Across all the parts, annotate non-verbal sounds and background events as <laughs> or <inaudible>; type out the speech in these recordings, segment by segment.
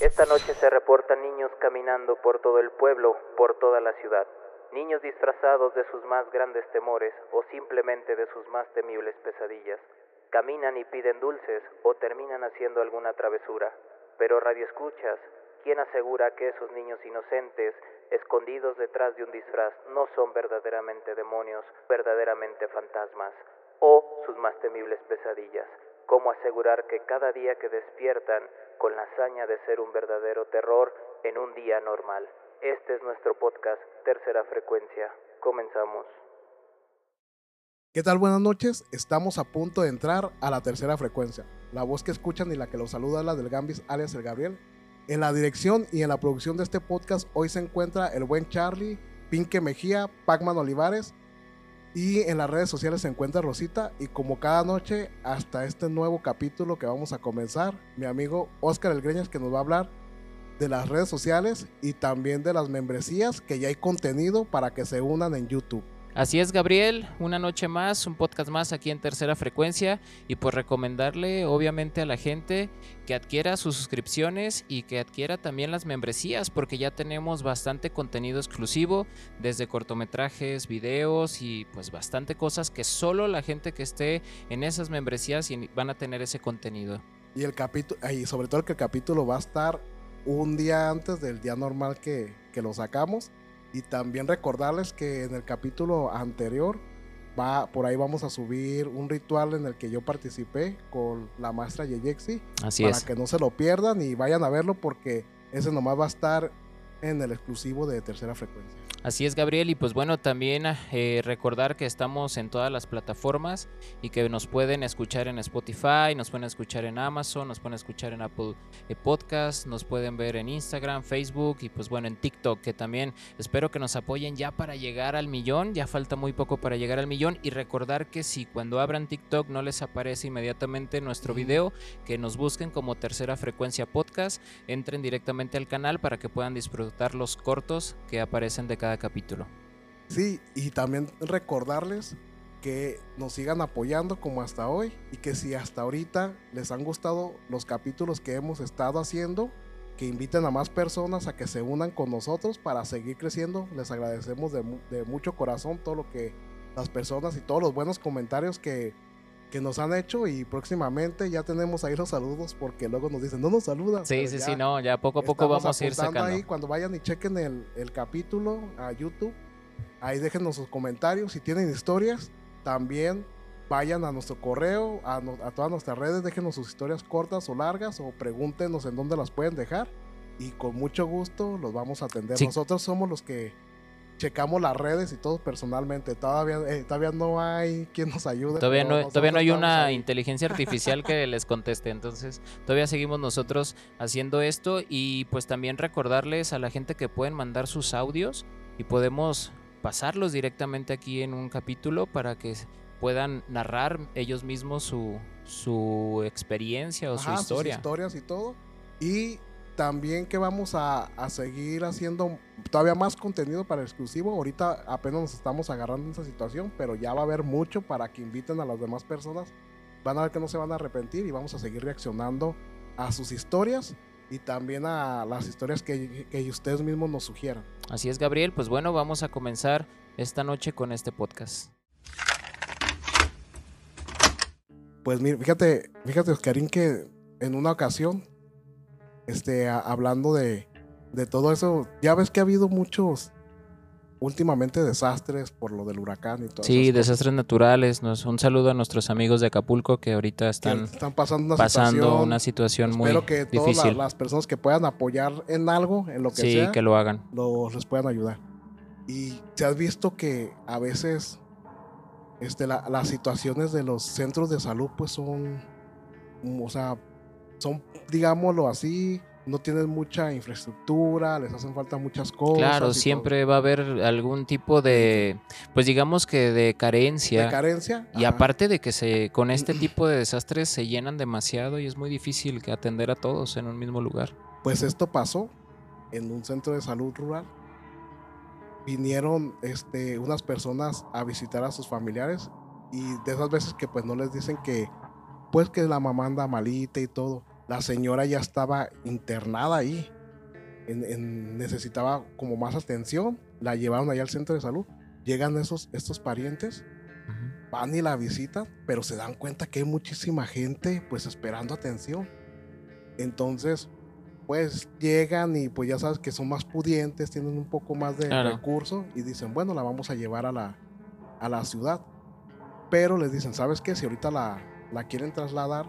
Esta noche se reportan niños caminando por todo el pueblo, por toda la ciudad. Niños disfrazados de sus más grandes temores o simplemente de sus más temibles pesadillas. Caminan y piden dulces o terminan haciendo alguna travesura. Pero radio escuchas, ¿quién asegura que esos niños inocentes, escondidos detrás de un disfraz, no son verdaderamente demonios, verdaderamente fantasmas? O sus más temibles pesadillas. ¿Cómo asegurar que cada día que despiertan con la hazaña de ser un verdadero terror en un día normal? Este es nuestro podcast, Tercera Frecuencia. Comenzamos. ¿Qué tal? Buenas noches. Estamos a punto de entrar a la tercera frecuencia. La voz que escuchan y la que los saluda es la del Gambis, alias el Gabriel. En la dirección y en la producción de este podcast hoy se encuentra el buen Charlie, Pinque Mejía, Pacman Olivares y en las redes sociales se encuentra Rosita y como cada noche hasta este nuevo capítulo que vamos a comenzar, mi amigo Oscar El Greñas que nos va a hablar de las redes sociales y también de las membresías que ya hay contenido para que se unan en YouTube. Así es, Gabriel, una noche más, un podcast más aquí en tercera frecuencia y pues recomendarle obviamente a la gente que adquiera sus suscripciones y que adquiera también las membresías porque ya tenemos bastante contenido exclusivo, desde cortometrajes, videos y pues bastante cosas que solo la gente que esté en esas membresías van a tener ese contenido. Y el capítulo, y sobre todo que el capítulo va a estar un día antes del día normal que, que lo sacamos y también recordarles que en el capítulo anterior va por ahí vamos a subir un ritual en el que yo participé con la maestra Yeyexi. Así para es. que no se lo pierdan y vayan a verlo porque ese nomás va a estar en el exclusivo de tercera frecuencia. Así es, Gabriel. Y pues bueno, también eh, recordar que estamos en todas las plataformas y que nos pueden escuchar en Spotify, nos pueden escuchar en Amazon, nos pueden escuchar en Apple eh, Podcast, nos pueden ver en Instagram, Facebook y pues bueno, en TikTok, que también espero que nos apoyen ya para llegar al millón. Ya falta muy poco para llegar al millón. Y recordar que si cuando abran TikTok no les aparece inmediatamente nuestro video, que nos busquen como Tercera Frecuencia Podcast, entren directamente al canal para que puedan disfrutar los cortos que aparecen de cada capítulo. Sí, y también recordarles que nos sigan apoyando como hasta hoy y que si hasta ahorita les han gustado los capítulos que hemos estado haciendo, que inviten a más personas a que se unan con nosotros para seguir creciendo. Les agradecemos de, de mucho corazón todo lo que las personas y todos los buenos comentarios que, que nos han hecho y próximamente ya tenemos ahí los saludos porque luego nos dicen, no nos saludan. Sí, sí, sí, no, ya poco a poco vamos a ir sacando. ahí cuando vayan y chequen el, el capítulo a YouTube, ahí déjenos sus comentarios, si tienen historias, también vayan a nuestro correo, a, no, a, todas nuestras redes, déjenos sus historias cortas o largas o pregúntenos en dónde las pueden dejar y con mucho gusto los vamos a atender. Sí. Nosotros somos los que checamos las redes y todo personalmente. Todavía, eh, todavía no hay quien nos ayude. Todavía no, todavía no hay una ahí. inteligencia <laughs> artificial que les conteste. Entonces, todavía seguimos nosotros haciendo esto. Y pues también recordarles a la gente que pueden mandar sus audios y podemos pasarlos directamente aquí en un capítulo para que puedan narrar ellos mismos su, su experiencia o Ajá, su historia. Sus historias y todo. Y también que vamos a, a, seguir haciendo todavía más contenido para exclusivo. Ahorita apenas nos estamos agarrando en esa situación, pero ya va a haber mucho para que inviten a las demás personas. Van a ver que no se van a arrepentir y vamos a seguir reaccionando a sus historias y también a las historias que, que ustedes mismos nos sugieran. Así es, Gabriel. Pues bueno, vamos a comenzar esta noche con este podcast. Pues mira, fíjate, fíjate, Oscarín, que en una ocasión este, a, hablando de, de, todo eso, ya ves que ha habido muchos últimamente desastres por lo del huracán y todo eso. Sí, desastres naturales. Nos, un saludo a nuestros amigos de Acapulco que ahorita están, que están pasando, una, pasando situación, una situación muy espero que difícil. todas las, las, personas que puedan apoyar en algo, en lo que sí, sea, que lo hagan. Lo, les puedan ayudar. Y se has visto que a veces este, la, las situaciones de los centros de salud pues son, o sea, son, digámoslo así, no tienen mucha infraestructura, les hacen falta muchas cosas. Claro, siempre todo. va a haber algún tipo de, pues digamos que de carencia. De carencia. Y Ajá. aparte de que se, con este tipo de desastres se llenan demasiado y es muy difícil que atender a todos en un mismo lugar. Pues esto pasó en un centro de salud rural. Vinieron este, unas personas a visitar a sus familiares y de esas veces que pues no les dicen que pues que la mamá anda malita y todo. La señora ya estaba internada ahí. En- en- necesitaba como más atención. La llevaron allá al centro de salud. Llegan esos, estos parientes, van y la visitan, pero se dan cuenta que hay muchísima gente pues esperando atención. Entonces, pues llegan y pues ya sabes que son más pudientes, tienen un poco más de Claro. recursos y dicen, bueno, la vamos a llevar a la, a la ciudad. Pero les dicen, ¿sabes qué? Si ahorita la, la quieren trasladar,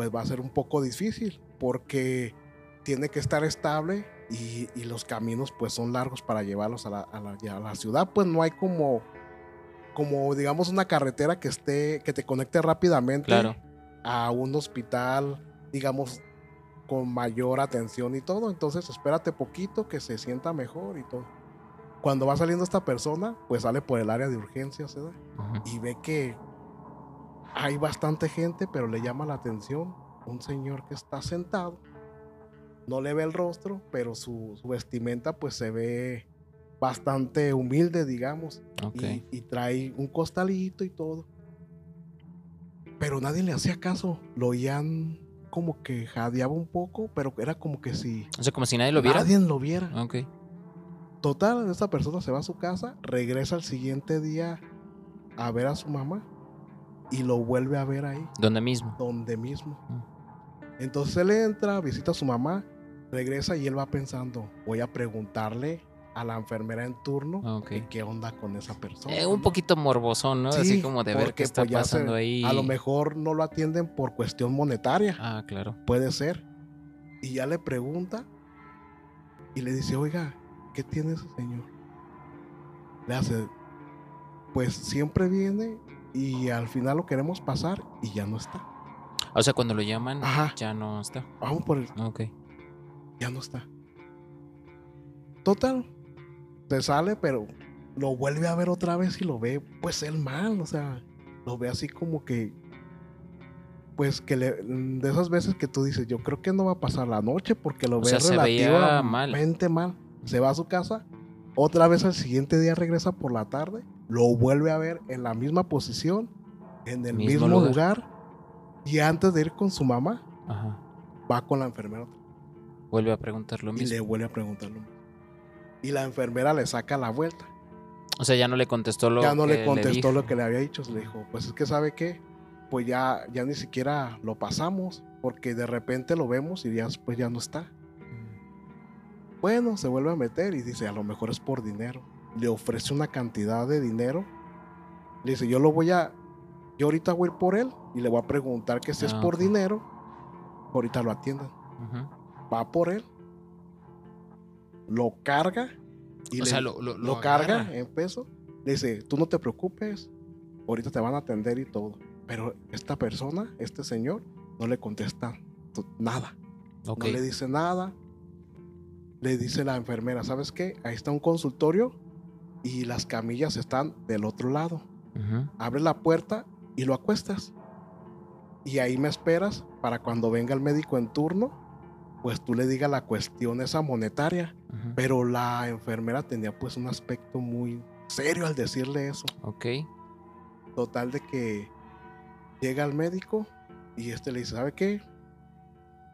pues va a ser un poco difícil porque tiene que estar estable y, y los caminos pues son largos para llevarlos a la, a la- a la ciudad. Pues no hay como, como digamos una carretera que esté, que te conecte rápidamente Claro. a un hospital, digamos, con mayor atención y todo. Entonces espérate poquito que se sienta mejor y todo. Cuando va saliendo esta persona, pues sale por el área de urgencias. Ujú. y ve que hay bastante gente, pero le llama la atención un señor que está sentado. No le ve el rostro, pero su, su vestimenta pues se ve bastante humilde, digamos. Ok. Y, y trae un costalito y todo. Pero nadie le hacía caso. Lo oían como que jadeaba un poco, pero era como que si O sea, como si nadie lo viera. nadie lo viera. Ok. Total, esta persona se va a su casa, regresa al siguiente día a ver a su mamá y lo vuelve a ver ahí, Donde mismo. donde mismo. Mm. Entonces él entra, visita a su mamá, regresa y él va pensando, voy a preguntarle a la enfermera en turno Ok. que qué onda con esa persona. Eh, un ¿no? poquito morbosón, ¿no? Así Sí, como de ver qué está pues, ya se- pasando ahí. A lo mejor no lo atienden por cuestión monetaria, Ah, claro. puede ser. Y ya le pregunta y le dice, oiga, ¿qué tiene ese señor? Le hace, pues siempre viene y al final lo queremos pasar y ya no está. O sea, cuando lo llaman, Ajá. ya no está. Vamos por el, Ok. ya no está. Total, te sale, pero lo vuelve a ver otra vez y lo ve, pues él mal, o sea, lo ve así como que, pues que le, de esas veces que tú dices, yo creo que no va a pasar la noche porque lo O ve sea, se veía relativamente mal. Se va a su casa, otra vez al siguiente día regresa por la tarde, lo vuelve a ver en la misma posición, en el Mismo mismo, lugar. lugar. y antes de ir con su mamá, Ajá. va con la enfermera Vuelve a preguntar lo y mismo. le vuelve a preguntar lo mismo. Y la enfermera le saca la vuelta. O sea, ya no le contestó lo ya no que le contestó lo que le había dicho. Le dijo, pues es que sabe qué, pues ya, ya ni siquiera lo pasamos, porque de repente lo vemos y ya después ya no está. Mm. Bueno, se vuelve a meter y dice, a lo mejor es por dinero. Le ofrece una cantidad de dinero. Le dice, yo lo voy a, yo ahorita voy a ir por él y le voy a preguntar que si es Ah, por dinero, ahorita lo atiendan. Va por él, lo carga y O le- sea, lo, lo, lo, lo carga en peso. Le dice, tú no te preocupes, ahorita te van a atender y todo. Pero esta persona, este señor, no le contesta nada. No le dice nada. Le dice la enfermera, ¿sabes qué? Ahí está un consultorio y las camillas están del otro lado. Ujú. Abre la puerta y lo acuestas. Y ahí me esperas para cuando venga el médico en turno, pues tú le digas la cuestión esa monetaria. Pero la enfermera tenía pues un aspecto muy serio al decirle eso. Ok. Total de que llega el médico y este le dice, ¿sabe qué?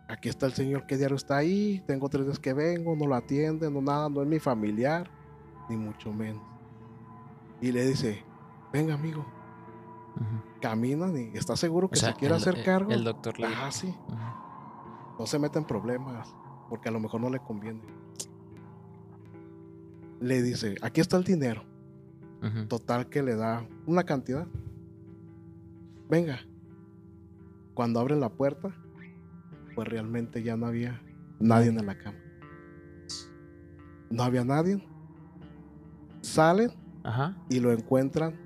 Aquí está el señor que diario está ahí, tengo tres días que vengo, no lo atiende, no nada, no es mi familiar, ni mucho menos. Y le dice, venga amigo, Ujú. camina y está seguro que O sea, se quiere el- hacer el- cargo. El doctor le Ah, sí, no se mete en problemas, porque a lo mejor no le conviene. Le dice, aquí está el dinero. Total que le da una cantidad. Venga. Cuando abren la puerta, pues realmente ya no había nadie en la cama. No había nadie. Salen Ajá. y lo encuentran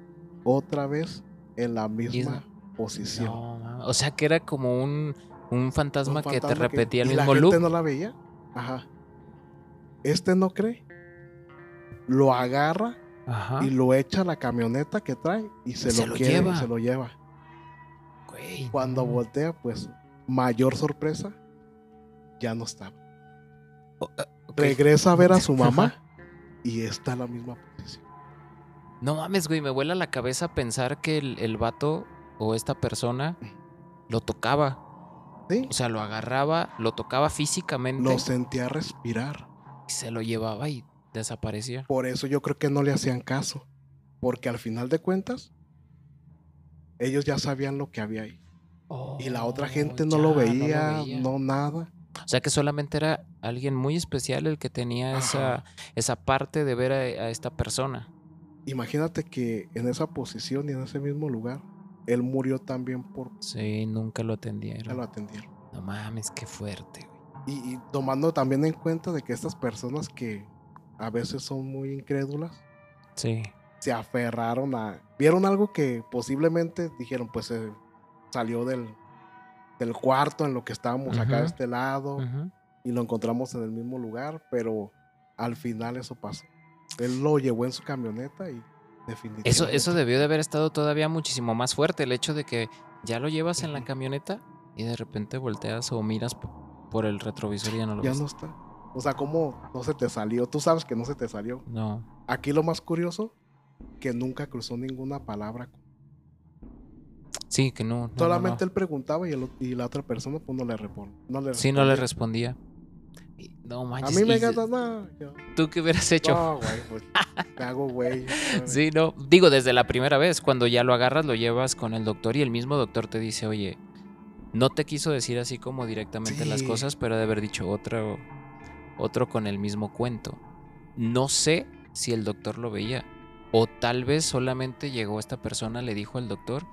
otra vez en la misma posición. No, o sea que era como un, un fantasma, Un que te que- repetía el y la mismo gente loop. no la veía. Ajá. Este no cree. Lo agarra Ajá. y lo echa a la camioneta que trae y se, Se lo, lo quiere, lleva. se lo lleva. Güey, Cuando no. voltea, pues mayor sorpresa, ya no estaba. Ok. Regresa a ver a su <laughs> mamá y está la misma posición. No mames, güey, me vuela la cabeza pensar que el, el vato o esta persona lo tocaba. Sí. O sea, lo agarraba, lo tocaba físicamente Lo sentía respirar. y se lo llevaba y desaparecía. Por eso yo creo que no le hacían caso. Porque al final de cuentas, ellos ya sabían lo que había ahí. Y la otra gente no, Oh, ya, lo veía, no, veía. nada. O sea que solamente era alguien muy especial el que tenía esa, esa parte de ver a, a esta persona. Imagínate que en esa posición y en ese mismo lugar, él murió también por Sí, nunca lo atendieron. No mames, qué fuerte, güey. Y, y tomando también en cuenta de que estas personas que a veces son muy incrédulas, Sí. se aferraron a... Vieron algo que posiblemente dijeron, pues se salió del, del cuarto en lo que estábamos acá de este lado y lo encontramos en el mismo lugar, pero al final eso pasó. Él lo llevó en su camioneta y definitivamente... Eso, eso debió de haber estado todavía muchísimo más fuerte, el hecho de que ya lo llevas en la camioneta y de repente volteas o miras por el retrovisor y ya no lo ya ves. no está. O sea, ¿cómo no se te salió? Tú sabes que no se te salió. No. Aquí lo más curioso, que nunca cruzó ninguna palabra. Sí, que no. Solamente no. él preguntaba y, el o- y la otra persona pues no le. No le Sí, no le respondía. No A manches. mí me encanta nada. ¿Tú qué hubieras hecho? No, güey, pues me hago <laughs> güey. Sí, no. Digo, desde la primera vez, cuando ya lo agarras, lo llevas con el doctor y el mismo doctor te dice, oye, no te quiso decir así como directamente las cosas, pero de haber dicho otro, otro con el mismo cuento. No sé si el doctor lo veía. O tal vez solamente llegó esta persona, le dijo al doctor,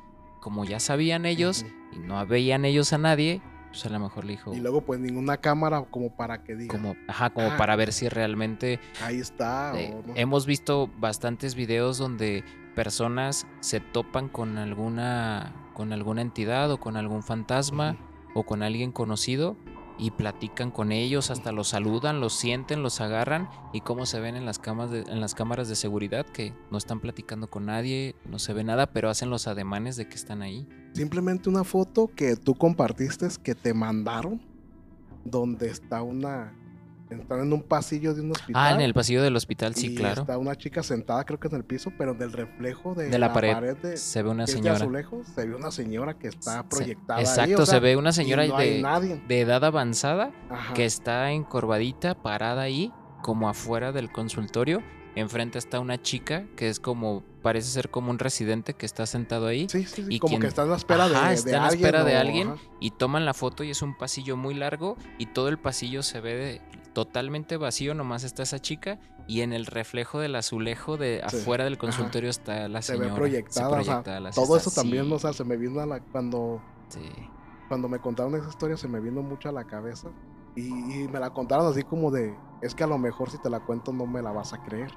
como ya sabían ellos y no veían ellos a nadie, pues a lo mejor le dijo, Y luego pues ninguna cámara como para que diga. como, ajá, como Ah. para ver si realmente Ahí está. eh, o no. hemos visto bastantes videos donde personas se topan con alguna con alguna entidad o con algún fantasma o con alguien conocido y platican con ellos, hasta los saludan, los sienten, los agarran y cómo se ven en las camas de- las cámaras de seguridad que no están platicando con nadie, no se ve nada, pero hacen los ademanes de que están ahí. Simplemente una foto que tú compartiste que te mandaron. Donde está una. Están en un pasillo de un hospital. Ah, en el pasillo del hospital, sí, y claro. Está una chica sentada, creo que en el piso, pero del reflejo de, De la pared. de, Se ve una señora. azulejo, se ve una señora que está Se- proyectada. ahí, Exacto, o sea, se ve una señora no de, edad avanzada Ajá. que está encorvadita, parada ahí, como afuera del consultorio. Enfrente está una chica que es como, parece ser como un residente que está sentado ahí. Sí, sí, sí, y como quien- que está en la espera Ajá, de, está de en la alguien. espera de alguien. ajá. Y toman la foto y es un pasillo muy largo y todo el pasillo se ve de- totalmente vacío, nomás está esa chica y en el reflejo del azulejo de Sí, afuera del ajá. consultorio está la Se señora. ve proyectada. o sea, proyecta la- todo eso también, o sea, se me vino a la. Cuando, sí. cuando me contaron esa historia, se me vino mucho a la cabeza. Y, y me la contaron así como de. Es que a lo mejor si te la cuento no me la vas a creer.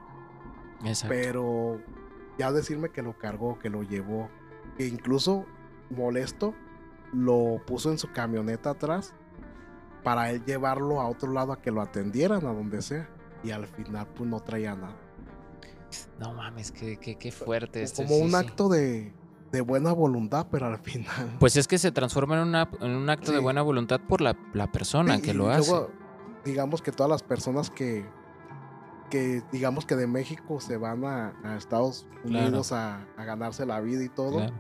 Exacto. Pero ya decirme que lo cargó, que lo llevó, que incluso molesto, lo puso en su camioneta atrás para él llevarlo a otro lado a que lo atendieran, a donde sea. Y al final, pues no traía nada. No mames, qué, qué, qué fuerte este. Como sí, un sí. acto de, de buena voluntad, pero al final. <laughs> Pues es que se transforma en, una, en un acto de buena voluntad por la, la persona Sí, que y lo hace. luego, digamos que todas las personas que, que digamos que de México se van a, a Estados Claro. Unidos a, a ganarse la vida y todo, Claro.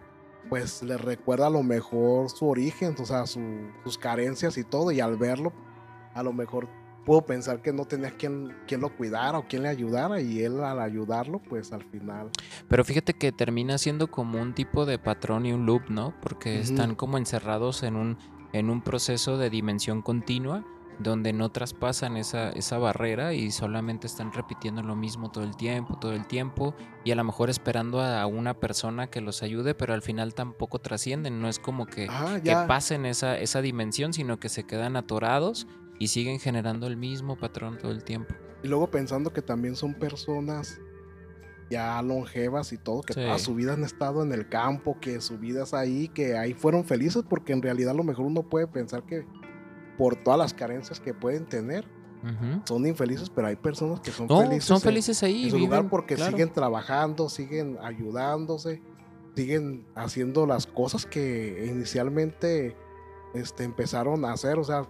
Pues les recuerda a lo mejor su origen, o sea, su- sus carencias y todo, y al verlo, a lo mejor puedo pensar que no tenía quien, quien lo cuidara o quien le ayudara, y él al ayudarlo, pues al final. Pero fíjate que termina siendo como un tipo de patrón y un loop, ¿no? Porque están como encerrados en un, en un proceso de dimensión continua donde no traspasan esa, esa barrera y solamente están repitiendo lo mismo todo el tiempo, todo el tiempo, y a lo mejor esperando a una persona que los ayude, pero al final tampoco trascienden, no es como que, Ah, que pasen esa, esa dimensión, sino que se quedan atorados y siguen generando el mismo patrón todo el tiempo. Y luego pensando que también son personas ya longevas y todo, que Sí. toda su vida han estado en el campo, que su vida es ahí, que ahí fueron felices, porque en realidad a lo mejor uno puede pensar que por todas las carencias que pueden tener, son infelices, pero hay personas que son No, felices. son en- felices ahí. en su lugar viven, porque claro. siguen trabajando, siguen ayudándose, siguen haciendo las cosas que inicialmente este, empezaron a hacer. O sea,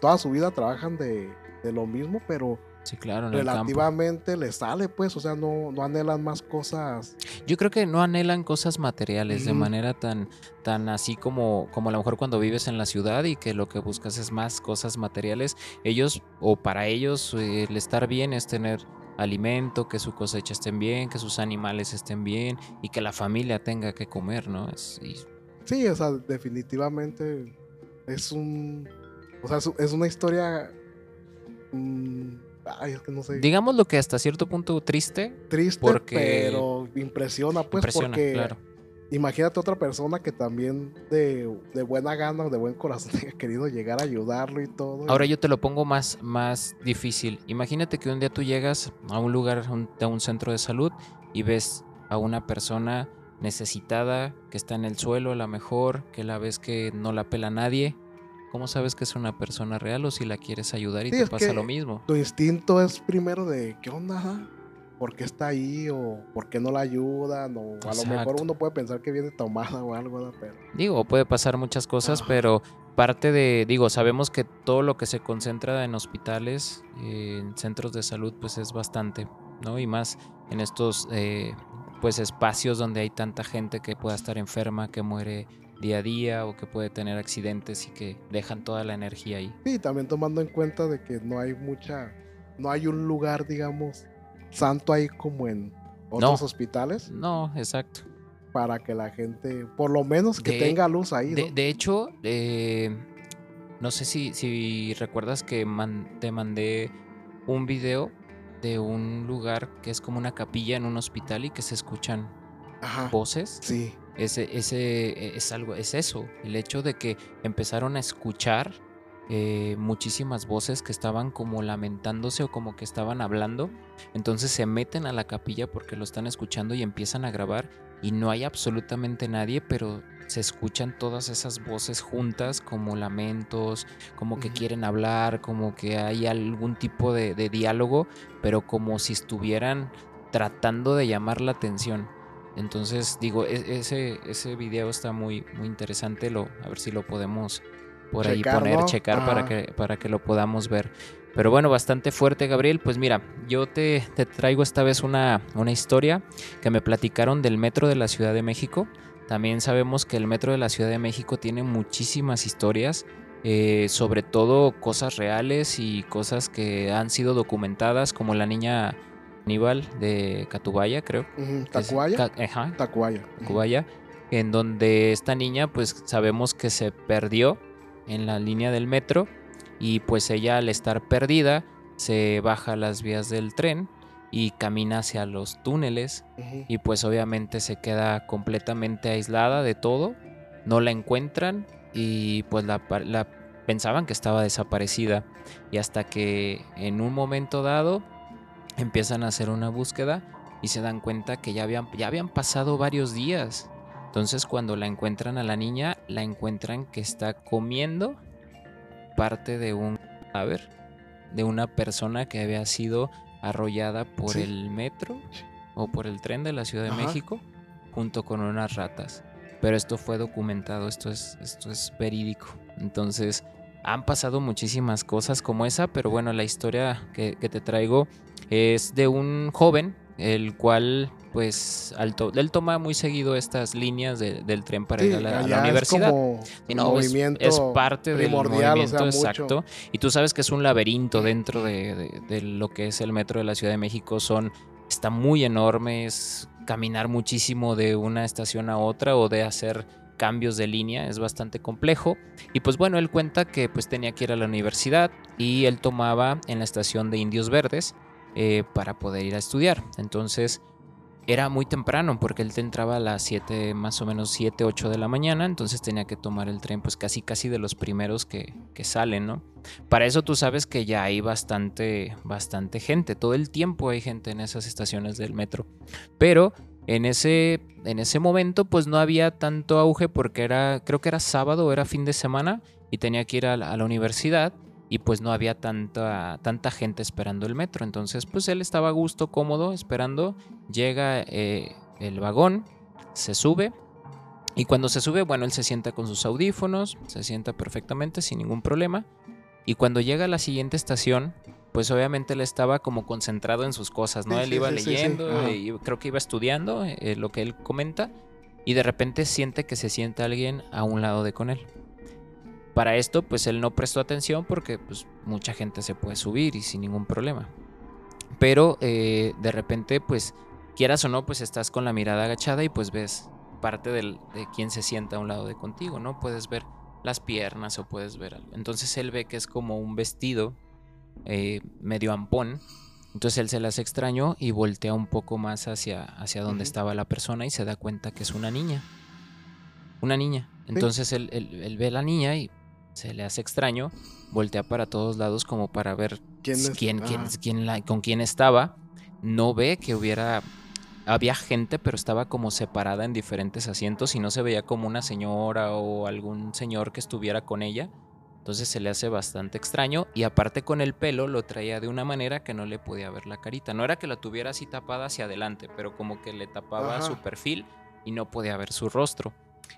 toda su vida trabajan de, de lo mismo, pero Sí, claro, en el campo. relativamente les sale, pues, o sea, no, no anhelan más cosas. Yo creo que no anhelan cosas materiales de manera tan, tan así como, como a lo mejor cuando vives en la ciudad y que lo que buscas es más cosas materiales. Ellos, o para ellos, el estar bien es tener alimento, que su cosecha estén bien, que sus animales estén bien y que la familia tenga que comer, ¿no? Es- y- Sí, o sea, definitivamente es un. O sea, es, es una historia. mm, ay, es que no sé. digamos lo que hasta cierto punto triste, triste, porque- pero impresiona, pues, impresiona, porque claro. imagínate otra persona que también de, de buena gana o de buen corazón <laughs> haya querido llegar a ayudarlo y todo. Ahora yo te lo pongo más, más difícil. Imagínate que un día tú llegas a un lugar, un- a un centro de salud y ves a una persona necesitada que está en el suelo, a la mejor, que la ves que no la pela nadie. ¿Cómo sabes que es una persona real o si la quieres ayudar y Sí, te pasa lo mismo? tu instinto es primero de qué onda? ¿Por qué está ahí? ¿O por qué no la ayudan? O a lo mejor uno puede pensar que viene tomada o algo, pero Digo, puede pasar muchas cosas, Ajá. pero parte de, digo, sabemos que todo lo que se concentra en hospitales, eh, en centros de salud, pues es bastante, ¿no? Y más en estos, eh, pues espacios donde hay tanta gente que pueda estar enferma, que muere día a día o que puede tener accidentes y que dejan toda la energía ahí. sí, también tomando en cuenta de que no hay mucha, no hay un lugar, digamos, santo ahí como en otros hospitales No, exacto. para que la gente, por lo menos que De- tenga luz ahí, De, hecho, eh, no sé si, si recuerdas que man- te mandé un video de un lugar que es como una capilla en un hospital y que se escuchan Ajá. voces. Sí. Ese, ese es algo, es eso. El hecho de que empezaron a escuchar eh, muchísimas voces que estaban como lamentándose o como que estaban hablando. Entonces se meten a la capilla porque lo están escuchando y empiezan a grabar y no hay absolutamente nadie, pero se escuchan todas esas voces juntas como lamentos, como que quieren hablar, como que hay algún tipo de, de diálogo, pero como si estuvieran tratando de llamar la atención. Entonces, digo, e- ese, ese video está muy, muy interesante. Lo, a ver si lo podemos por ahí poner, checar para que, para que lo podamos ver. Pero bueno, bastante fuerte, Gabriel. Pues mira, yo te, te traigo esta vez una, una historia que me platicaron del metro de la Ciudad de México. También sabemos que el metro de la Ciudad de México tiene muchísimas historias, eh, sobre todo cosas reales y cosas que han sido documentadas, como la niña Aníbal de Catubaya, creo. Tacuaya. Ajá, Tacuaya. Tacubaya, en donde esta niña pues sabemos que se perdió en la línea del metro y pues ella al estar perdida se baja a las vías del tren y camina hacia los túneles y pues obviamente se queda completamente aislada de todo, no la encuentran y pues la pensaban que estaba desaparecida y hasta que en un momento dado empiezan a hacer una búsqueda y se dan cuenta que ya habían, ya habían pasado varios días. Entonces cuando la encuentran a la niña, la encuentran que está comiendo parte de un cadáver de una persona que había sido arrollada por Sí. el metro o por el tren de la Ciudad de Ajá. México junto con unas ratas. Pero esto fue documentado, esto es, esto es verídico. Entonces, han pasado muchísimas cosas como esa, pero bueno, la historia que, que te traigo es de un joven, el cual, pues, al to- él toma muy seguido estas líneas de- del tren para Sí, ir a la, a la allá es universidad. como no, es- movimiento es, parte del primordial, o sea, movimiento mucho. exacto. Y tú sabes que es un laberinto dentro de, de- de lo que es el metro de la Ciudad de México. Son, está muy enorme, es caminar muchísimo de una estación a otra o de hacer cambios de línea, es bastante complejo. Y pues bueno, él cuenta que pues tenía que ir a la universidad y él tomaba en la estación de Indios Verdes eh, para poder ir a estudiar. Entonces era muy temprano porque él te entraba a las 7, más o menos 7, 8 de la mañana, entonces tenía que tomar el tren pues casi casi de los primeros que, que salen, ¿no? Para eso tú sabes que ya hay bastante, bastante gente, todo el tiempo hay gente en esas estaciones del metro, pero en ese, en ese momento pues no había tanto auge porque era, creo que era sábado, era fin de semana y tenía que ir a la, universidad y pues no había tanta, tanta gente esperando el metro. Entonces pues él estaba a gusto, cómodo, esperando. Llega eh, el vagón, se sube y cuando se sube, bueno, él se sienta con sus audífonos, se sienta perfectamente sin ningún problema. Y cuando llega a la siguiente estación, pues obviamente él estaba como concentrado en sus cosas, ¿no? Sí, él sí, iba sí, leyendo, Ajá. y creo que iba estudiando eh, lo que él comenta, y de repente siente que se sienta alguien a un lado de con él. Para esto, pues él no prestó atención porque pues mucha gente se puede subir y sin ningún problema. Pero eh, de repente, pues quieras o no, pues estás con la mirada agachada y pues ves parte del- de quién se sienta a un lado de contigo, ¿no? Puedes ver las piernas o puedes ver algo. Entonces él ve que es como un vestido eh, medio ampón. Entonces él se le hace extraño y voltea un poco más hacia, hacia donde estaba la persona y se da cuenta que es una niña. Una niña. Entonces él, él- él ve a la niña y se le hace extraño, voltea para todos lados como para ver ¿Quién es? quién, quién- la- con quién estaba. No ve que hubiera. Había gente, pero estaba como separada en diferentes asientos y no se veía como una señora o algún señor que estuviera con ella. Entonces se le hace bastante extraño y aparte con el pelo lo traía de una manera que no le podía ver la carita. No era que la tuviera así tapada hacia adelante, pero como que le tapaba Ajá. su perfil y no podía ver su rostro.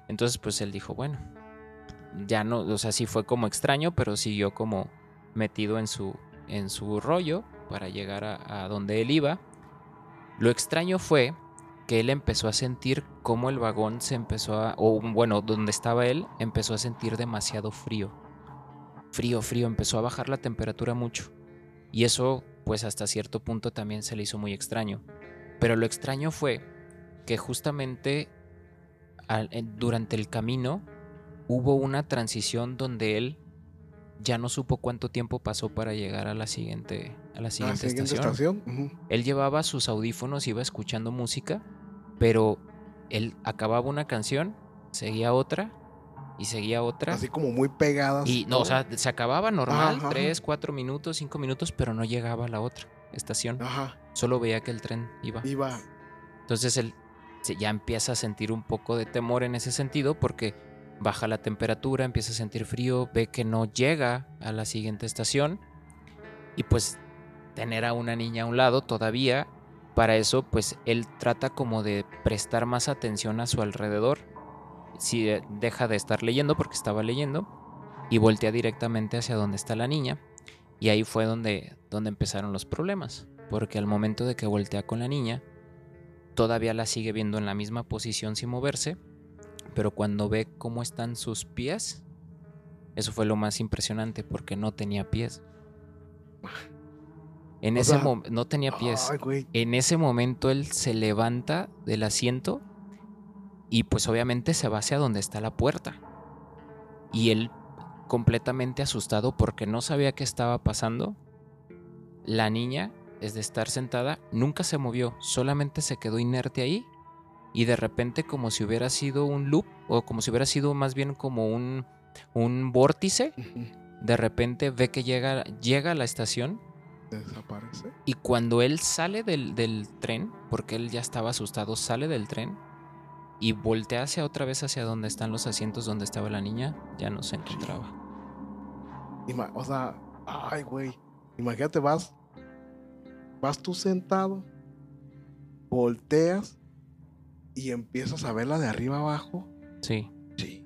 Entonces pues él dijo, bueno, ya no, o sea, sí fue como extraño, pero siguió como metido en su, en su rollo para llegar a, a donde él iba. Lo extraño fue que él empezó a sentir cómo el vagón se empezó a, o bueno, donde estaba él, empezó a sentir demasiado frío. Frío, frío, empezó a bajar la temperatura mucho. Y eso, pues hasta cierto punto también se le hizo muy extraño. Pero lo extraño fue que justamente al- durante el camino hubo una transición donde él ya no supo cuánto tiempo pasó para llegar a la siguiente, a la La siguiente, estación. estación. ujú. Él llevaba sus audífonos, iba escuchando música, pero él acababa una canción, seguía otra y seguía otra. Así como muy pegadas. y no, o sea, se acababa normal, Ajá, tres, cuatro minutos, cinco minutos, pero no llegaba a la otra estación. Ajá. Solo veía que el tren iba. Iba. Entonces él se- ya empieza a sentir un poco de temor en ese sentido porque baja la temperatura, empieza a sentir frío, ve que no llega a la siguiente estación y pues tener a una niña a un lado todavía, para eso pues él trata como de prestar más atención a su alrededor. Si eh, deja de estar leyendo porque estaba leyendo y voltea directamente hacia donde está la niña y ahí fue donde, donde empezaron los problemas, porque al momento de que voltea con la niña, todavía la sigue viendo en la misma posición sin moverse, pero cuando ve cómo están sus pies, eso fue lo más impresionante porque no tenía pies. En O ese momento no tenía pies. Ay. En ese momento él se levanta del asiento y pues obviamente se va hacia donde está la puerta. Y él completamente asustado porque no sabía qué estaba pasando. La niña, desde estar sentada, nunca se movió, solamente se quedó inerte ahí y de repente como si hubiera sido un loop o como si hubiera sido más bien como un, un vórtice, de repente ve que llega, llega a la estación Desaparece. y cuando él sale del, del tren, porque él ya estaba asustado, sale del tren y voltea hacia otra vez hacia donde están los asientos donde estaba la niña, ya no se encontraba. Ima- o sea, ay, güey. Imagínate, vas. Vas tú sentado. Volteas. Y empiezas a verla de arriba abajo. Sí. Sí.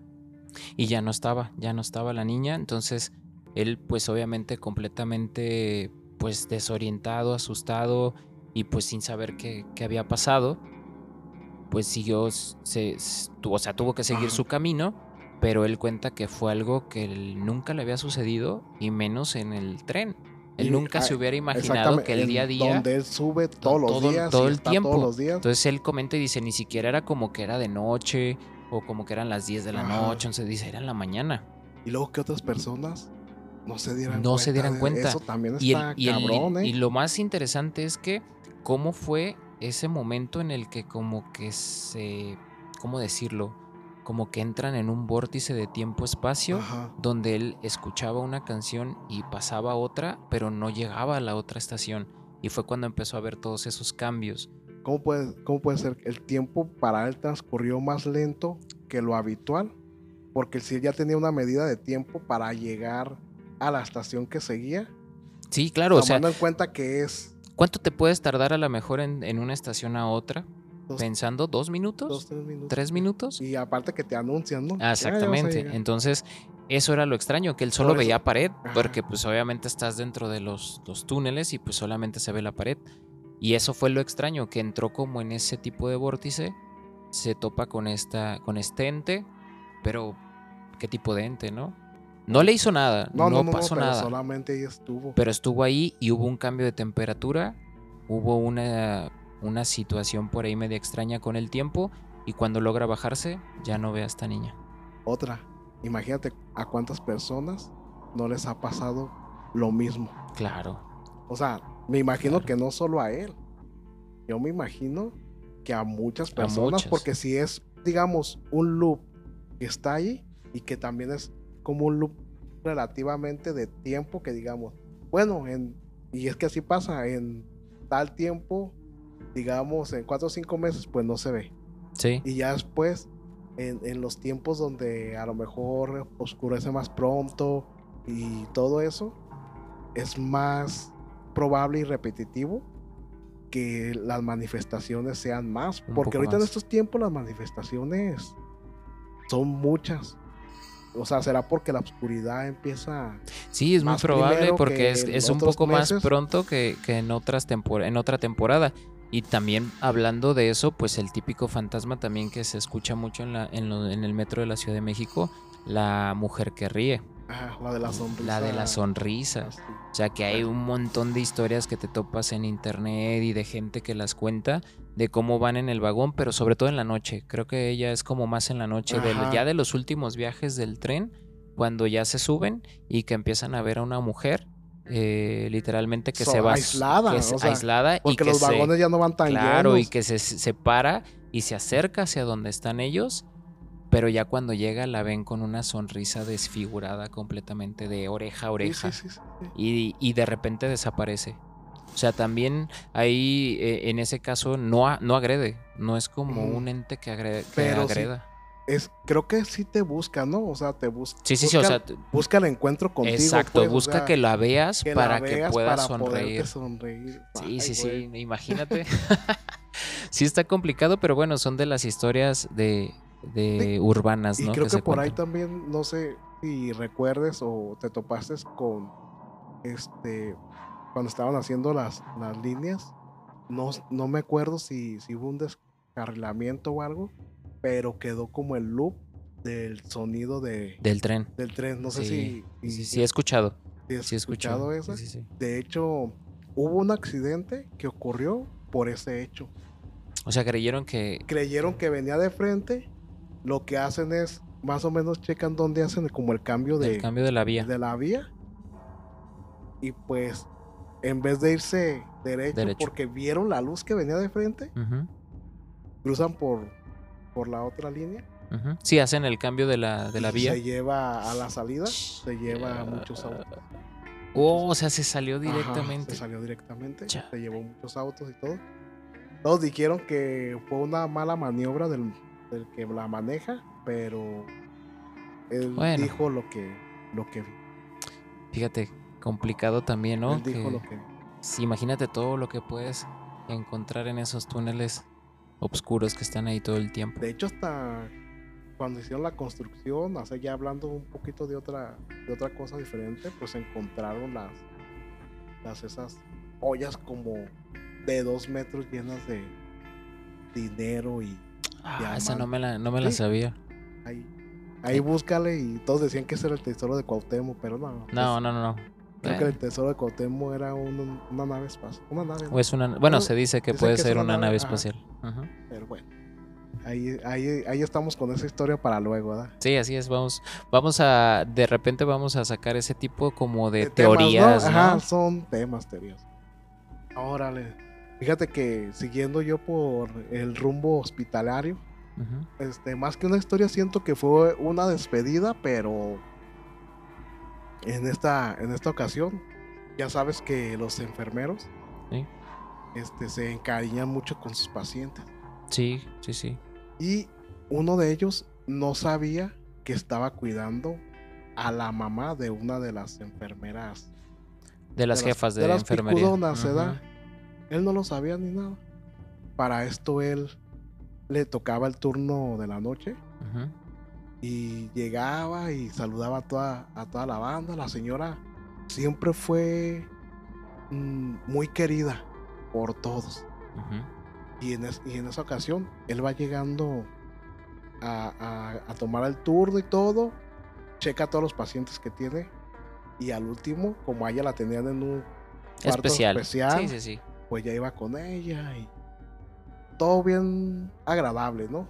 Y ya no estaba, ya no estaba la niña, entonces él pues obviamente completamente pues desorientado, asustado y pues sin saber qué, qué había pasado, pues siguió, se, o sea, tuvo que seguir su camino, pero él cuenta que fue algo que él nunca le había sucedido y menos en el tren. Él Y- nunca se ah, hubiera imaginado que el día a día... Donde él sube todos los todo- días. todo el tiempo. Todos los días. Entonces él comenta y dice, ni siquiera era como que era de noche o como que eran las 10 de la Ajá. noche, entonces dice, era en la mañana. Y luego que otras personas no se dieran No cuenta. se dieran cuenta. Eso también Y, el- está y el- cabrón, ¿eh? y lo más interesante es que cómo fue ese momento en el que como que se, ¿cómo decirlo? Como que entran en un vórtice de tiempo-espacio donde él escuchaba una canción y pasaba otra, pero no llegaba a la otra estación. Y fue cuando empezó a ver todos esos cambios. ¿Cómo puede, ¿Cómo puede ser? El tiempo para él transcurrió más lento que lo habitual. Porque si él ya tenía una medida de tiempo para llegar a la estación que seguía, Sí, claro, o sea, tomando en cuenta que es ¿cuánto te puedes tardar a lo mejor en, en una estación a otra? Dos- pensando dos minutos, Dos, tres minutos. tres minutos. Y aparte que te anuncian, ¿no? Ya, ya Exactamente. Entonces, eso era lo extraño, que él solo veía pared, Ajá. porque pues obviamente estás dentro de los, los túneles y pues solamente se ve la pared. Y eso fue lo extraño, que entró como en ese tipo de vórtice, se topa con esta, con este ente, pero ¿qué tipo de ente, no? No le hizo nada, no, No, no, no, pasó pero nada. solamente ahí estuvo. Pero estuvo ahí y hubo un cambio de temperatura, hubo una, una situación por ahí media extraña con el tiempo y cuando logra bajarse ya no ve a esta niña. Otra, imagínate a cuántas personas no les ha pasado lo mismo. Claro. O sea, me imagino Claro. que no solo a él. Yo me imagino que a muchas personas, muchas. porque si es, digamos, un loop que está ahí y que también es como un loop relativamente de tiempo que digamos, bueno, en, y es que así pasa, en tal tiempo, digamos, en cuatro o cinco meses, pues no se ve. Sí. Y ya después, en, en los tiempos donde a lo mejor oscurece más pronto y todo eso, es más probable y repetitivo que las manifestaciones sean más. Un Porque ahorita en más. estos tiempos las manifestaciones son muchas. O sea, será porque la oscuridad empieza... Sí, es muy probable porque que es, un poco más pronto que, que en, otras tempor- en otra temporada. Y también hablando de eso, pues el típico fantasma también que se escucha mucho en, la, en, lo- en el metro de la Ciudad de México, la mujer que ríe, ah, la de la sonrisa. la de la sonrisa. así. O sea que hay un montón de historias que te topas en internet y de gente que las cuenta de cómo van en el vagón, pero sobre todo en la noche. Creo que ella es como más en la noche, Ajá. ya de los últimos viajes del tren, cuando ya se suben y que empiezan a ver a una mujer, eh, literalmente que So- se va aislada, que es o sea, aislada y Porque que los se- vagones ya no van tan claro y que se se separa y se acerca hacia donde están ellos. Pero ya cuando llega la ven con una sonrisa desfigurada completamente de oreja a oreja sí, sí, sí, y, y de repente desaparece. O sea, también ahí eh, en ese caso no, a- no agrede, no es como Ujú. un ente que, agre- que Pero agreda. Es, creo que sí te busca, ¿no? O sea, te busca. Sí, sí, sí, busca, o sea, busca el encuentro contigo. exacto, pues, o busca sea, que la veas que la para que puedas para sonreír. sonreír. Sí, Ay, sí, güey. sí, imagínate. <laughs> sí está complicado, pero bueno, son de las historias de, de Sí, urbanas, Y ¿no? creo que, por ahí también, no sé si recuerdes o te topaste con este cuando estaban haciendo las, las líneas. No, no me acuerdo si, si hubo un descarrilamiento o algo, pero quedó como el loop del sonido de, Del tren. del tren. No sé Sí, si, sí, sí, he escuchado. si Sí, escuchado sí. De hecho, hubo un accidente que ocurrió por ese hecho. O sea, creyeron que. Creyeron que venía de frente. Lo que hacen es, más o menos checan dónde hacen como el cambio de, El cambio de la vía. de la vía. Y pues, en vez de irse derecho, Derecho. porque vieron la luz que venía de frente, cruzan por, por la otra línea. ujú. Sí, hacen el cambio de la, de la vía. Se lleva a la salida, se lleva muchos autos. Oh, o sea, se salió Ajá, directamente. se salió directamente. Se llevó muchos autos y todo. Todos dijeron que fue una mala maniobra del, del que la maneja, pero él Bueno. dijo lo que, lo que. Fíjate, complicado también, ¿no? él dijo Que- lo que sí, imagínate todo lo que puedes encontrar en esos túneles oscuros que están ahí todo el tiempo. De hecho, hasta cuando hicieron la construcción, o sea, ya hablando un poquito de otra, de otra cosa diferente, pues encontraron las, las esas ollas como de dos metros llenas de dinero y Ah, esa no me la, no me la Sí. sabía. ahí, ahí búscale y todos decían que ese era el tesoro de Cuauhtémoc, pero no. No, pues, no, no, no. Creo que Eh, el tesoro de Cuauhtémoc era un- una nave espacial. Una nave, o es una, bueno, se dice que puede que ser una nave, ajá. espacial. Pero bueno. Ahí, ahí, ahí estamos con esa historia para luego, ¿verdad? Sí, así es. Vamos, vamos a, de repente vamos a sacar ese tipo como de, de temas, ¿no? teorías, ¿no? Ajá, son temas, teorías. Órale. Fíjate que siguiendo yo por el rumbo hospitalario, este, más que una historia, siento que fue una despedida, pero en esta, en esta ocasión, ya sabes que los enfermeros Sí. este, se encariñan mucho con sus pacientes. Sí, sí, sí. Y uno de ellos no sabía que estaba cuidando a la mamá de una de las enfermeras De las de las- jefas de, de las enfermería. picudonas, Ujú. ¿verdad? Él no lo sabía ni nada. Para esto él le tocaba el turno de la noche y llegaba y saludaba a toda, a toda la banda. La señora siempre fue mm, muy querida por todos. Y en, es- y en esa ocasión, él va llegando a, a- a tomar el turno y todo, checa a todos los pacientes que tiene. Y al último, como a ella la tenían en un cuarto Especial. especial, Sí, sí, sí. Pues ya iba con ella y todo bien agradable, ¿no?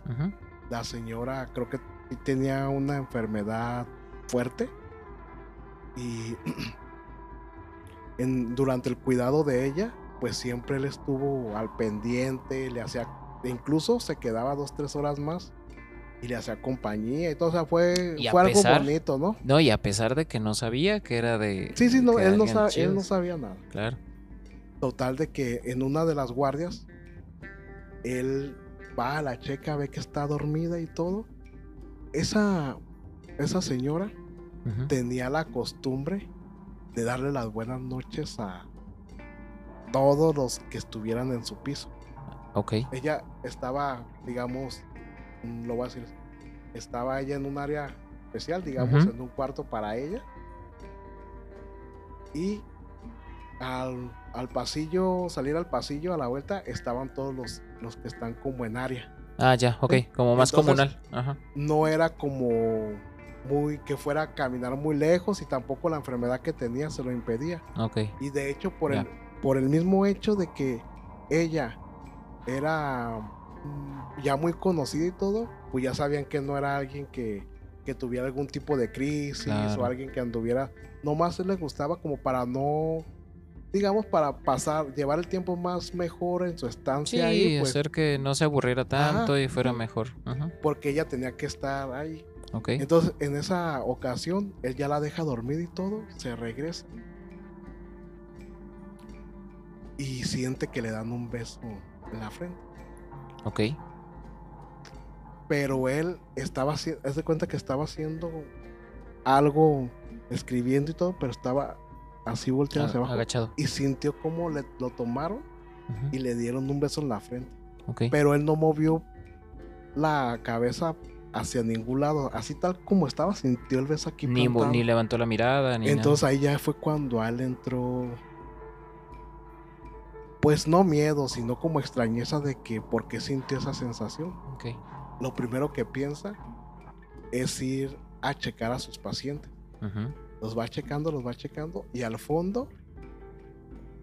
La señora creo que tenía una enfermedad fuerte y <clears throat> en- durante el cuidado de ella, pues siempre él estuvo al pendiente, le hacía, incluso se quedaba dos, tres horas más y le hacía compañía y todo, o sea, fue, fue algo bonito, ¿no? No, y a pesar de que no sabía que era de. Sí, sí, no, él no, alguien sa- chido. él no sabía nada. Claro. Total de que en una de las guardias, él va a la checa, ve que está dormida y todo. Esa, esa señora tenía la costumbre de darle las buenas noches a todos los que estuvieran en su piso. Ok. Ella estaba, digamos, mm, lo voy a decir, estaba ella en un área especial, digamos, en un cuarto para ella. Y al, al pasillo, salir al pasillo, a la vuelta, estaban todos los, los que están como en área. Ah, ya, ok. Como más Entonces- comunal. Ajá. No era como muy que fuera a caminar muy lejos y tampoco la enfermedad que tenía se lo impedía. Ok. Y de hecho, por, Ya. el, por el mismo hecho de que ella era mm, ya muy conocida y todo, pues ya sabían que no era alguien que, que tuviera algún tipo de crisis Claro. o alguien que anduviera. Nomás le gustaba como para no, digamos, para pasar, llevar el tiempo más mejor en su Sí, estancia ahí, pues, hacer que no se aburriera tanto y fuera sí. mejor. Ajá. porque ella tenía que estar ahí. Ok. Entonces, en esa ocasión, él ya la deja dormir y todo, se regresa. Y siente que le dan un beso en la frente. Ok. Pero él estaba haciendo, haz de cuenta que estaba haciendo algo, escribiendo y todo, pero estaba así volteado hacia abajo. agachado. Y sintió como le, lo tomaron y le dieron un beso en la frente. Ok. Pero él no movió la cabeza hacia ningún lado. Así tal como estaba, sintió el beso aquí. Ni, ni levantó la mirada, ni Entonces ahí ya fue cuando a él entró, pues no miedo, sino como extrañeza de que por qué sintió esa sensación. nada. Ok. Lo primero que piensa es ir a checar a sus pacientes. Ujú. Los va checando, los va checando y al fondo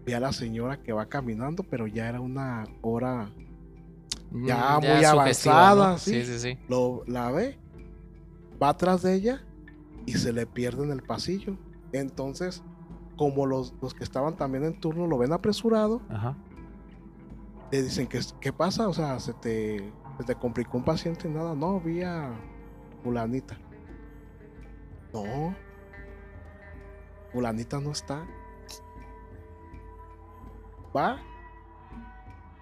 ve a la señora que va caminando, pero ya era una hora, Ya Mm, muy sugestiva, avanzada, ¿no? sí. Sí, sí, sí. lo, la ve, va atrás de ella y se le pierde en el pasillo. Entonces, como los, los que estaban también en turno lo ven apresurado, Ajá. le dicen, ¿qué, qué pasa? O sea, se te, se te complicó un paciente y nada. No, vi a fulanita. No. Fulanita no está. Va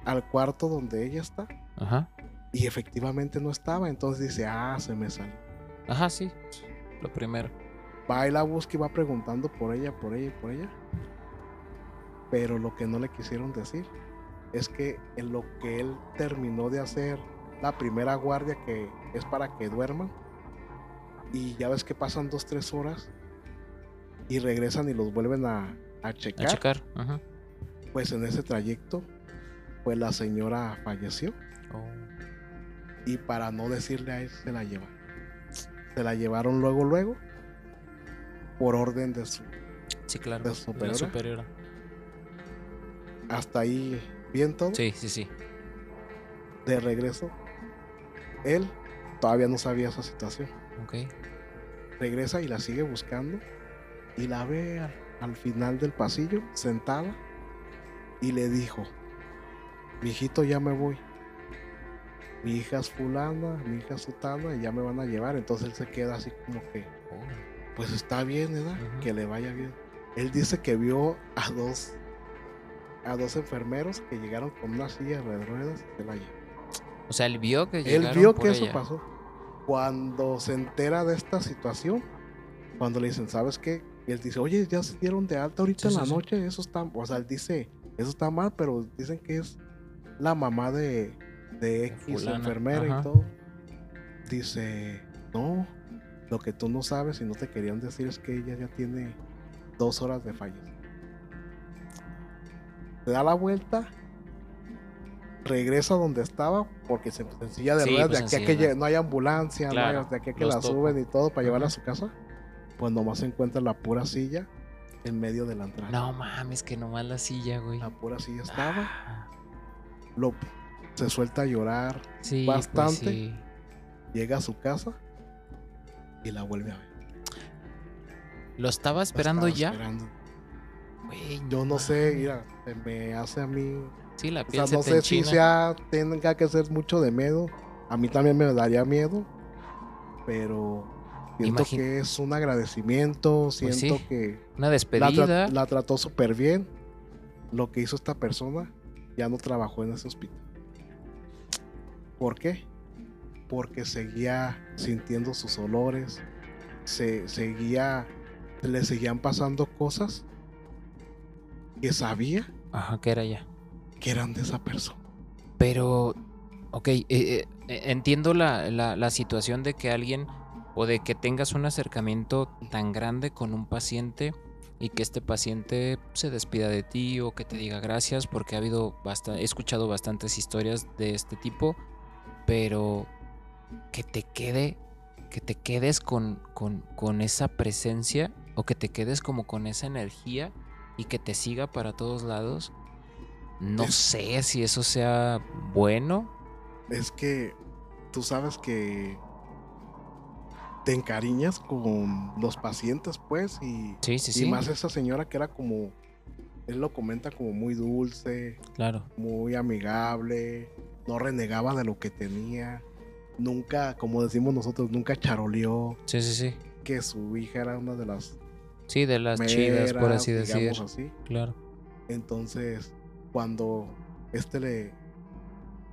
al cuarto donde ella está Ajá. y efectivamente no estaba. Entonces dice, ah, se me salió. Ajá, sí. Lo primero. Va y la busca y va preguntando por ella, por ella y por ella. Pero lo que no le quisieron decir es que en lo que él terminó de hacer la primera guardia que es para que duerman y ya ves que pasan dos, tres horas y regresan y los vuelven a, a A checar, checar. Ajá. pues en ese trayecto pues la señora falleció Oh. y para no decirle a él se la llevaron. Se la llevaron luego, luego por orden de su Sí, claro. ¿De La superiora? superiora. hasta ahí bien todo. Sí, sí, sí. De regreso, él todavía no sabía esa situación. Ok. Regresa y la sigue buscando y la ve al, al final del pasillo, sentada, y le dijo, mi hijito ya me voy. Mi hija es fulana, mi hija es sutana y ya me van a llevar. Entonces él se queda así como que, Oh. pues está bien, ¿verdad? Que le vaya bien. Él dice que vio a dos, a dos enfermeros que llegaron con una silla de ruedas y se la llevaron. O sea, él vio que Él vio que eso pasó. Cuando se entera de esta situación, cuando le dicen, ¿sabes qué? Y él dice, oye, ya se dieron de alta ahorita Sí, en la sí. noche, eso está, o sea, él dice, eso está mal, pero dicen que es la mamá de, de X fulana, enfermera ajá. y todo. Dice, no, lo que tú no sabes y no te querían decir es que ella ya tiene dos horas de fallecer. Se da la vuelta, regresa donde estaba, porque se en silla de Sí, ruedas, pues, de aquí a que no hay ambulancia, no Claro, hay- de aquí a que la topo. suben y todo para llevarla a su casa, pues nomás se encuentra la pura silla en medio de la entrada. No mames, que nomás la silla, güey. La pura silla estaba, Ah, lo, se suelta a llorar, sí, pues bastante. sí. llega a su casa y la vuelve a ver. ¿Lo estaba esperando estaba ya? esperando. Güey, Yo no sé, mira, se me hace a mí. Sí, la O piel sea, no se sé si sea, tenga que ser mucho de miedo. A mí también me daría miedo. Pero siento que es un agradecimiento. Siento sí, que Una la, tra- despedida. la trató súper bien. Lo que hizo esta persona ya no trabajó en ese hospital. ¿Por qué? Porque seguía sintiendo sus olores. Se seguía. Le seguían pasando cosas que sabía Ajá, que era ya. que eran de esa persona. Pero, ok, eh, eh, entiendo la, la- la situación de que alguien o de que tengas un acercamiento tan grande con un paciente y que este paciente se despida de ti o que te diga gracias porque ha habido he escuchado bastantes historias de este tipo, pero que te quede, que te quedes con, con, con esa presencia o que te quedes como con esa energía y que te siga para todos lados. No Es- sé si eso sea bueno. Es que tú sabes que te encariñas con los pacientes, pues, y, Sí, sí, y sí. más esa señora que era como, él lo comenta como muy dulce, Claro. muy amigable, no renegaba de lo que tenía, nunca, como decimos nosotros, nunca charoleó, Sí, sí, sí. que su hija era una de las Sí, de las chidas, por meras, así decir. así. Claro. Entonces, cuando este le,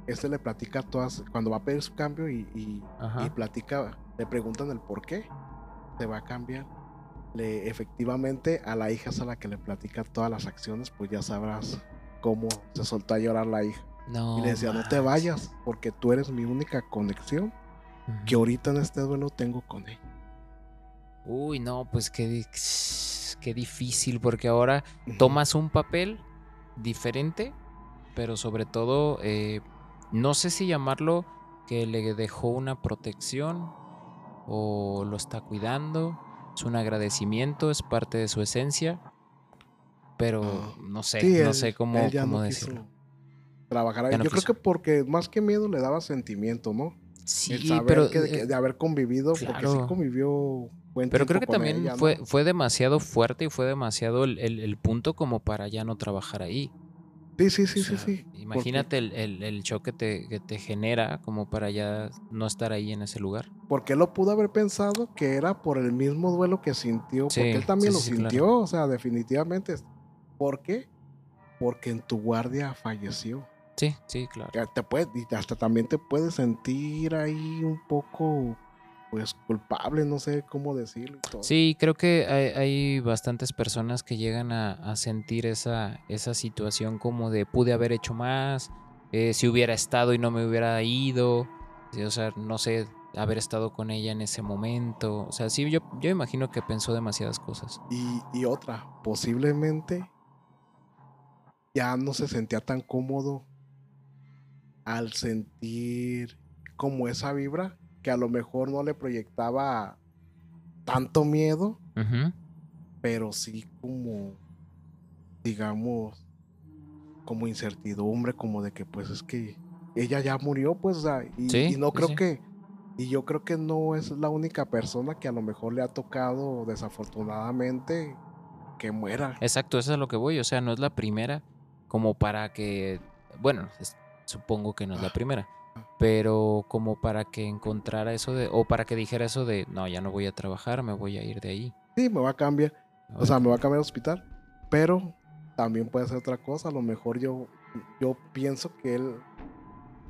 este le platica todas, cuando va a pedir su cambio y, y, y platica, le preguntan el por qué se va a cambiar. Le, efectivamente, a la hija es a la que le platica todas las acciones, pues ya sabrás cómo se soltó a llorar la hija. No. y le decía, no te vayas, porque tú eres mi única conexión que ahorita en este duelo tengo con ella. Uy, no, pues qué, qué difícil, porque ahora tomas un papel diferente, pero sobre todo, eh, no sé si llamarlo que le dejó una protección o lo está cuidando, es un agradecimiento, es parte de su esencia, pero Ah, no sé, Sí, no él- sé cómo, cómo no decirlo. Trabajar ahí. No Yo creo que porque más que miedo le daba sentimiento, ¿no? Sí, el saber pero, que, de haber convivido, porque sí convivió Pero creo que también ella, ¿no? fue, fue demasiado fuerte y fue demasiado el, el- el punto como para ya no trabajar ahí. Sí, sí, sí, O sí, sea, sí. Imagínate el, el, el shock que te, que te genera como para ya no estar ahí en ese lugar. Porque él lo pudo haber pensado que era por el mismo duelo que sintió, Sí, porque él también sí, lo sintió, claro. o sea, definitivamente. ¿Por qué? Porque en tu guardia falleció. Sí, sí, claro. Te puede, y hasta también te puedes sentir ahí un poco, pues, culpable, no sé cómo decirlo. y todo. Sí, creo que hay, hay bastantes personas que llegan a, a sentir esa, esa situación como de pude haber hecho más, eh, si hubiera estado y no me hubiera ido, o sea, no sé, haber estado con ella en ese momento. O sea, sí, yo, yo imagino que pensó demasiadas cosas. Y, y otra, posiblemente ya no se sentía tan cómodo al sentir como esa vibra que a lo mejor no le proyectaba tanto miedo, pero sí como, digamos, como incertidumbre, como de que pues es que ella ya murió, pues, o sea, y, Sí, y no creo sí. que, y yo creo que no es la única persona que a lo mejor le ha tocado desafortunadamente que muera. Exacto, eso es a lo que voy. O sea, no es la primera como para que, bueno, es- supongo que no es la Ah. primera, pero como para que encontrara eso de, o para que dijera eso de, no, ya no voy a trabajar, me voy a ir de ahí. Sí, me va a cambiar, o sea, me va a cambiar de hospital, pero también puede ser otra cosa, a lo mejor yo, yo pienso que él,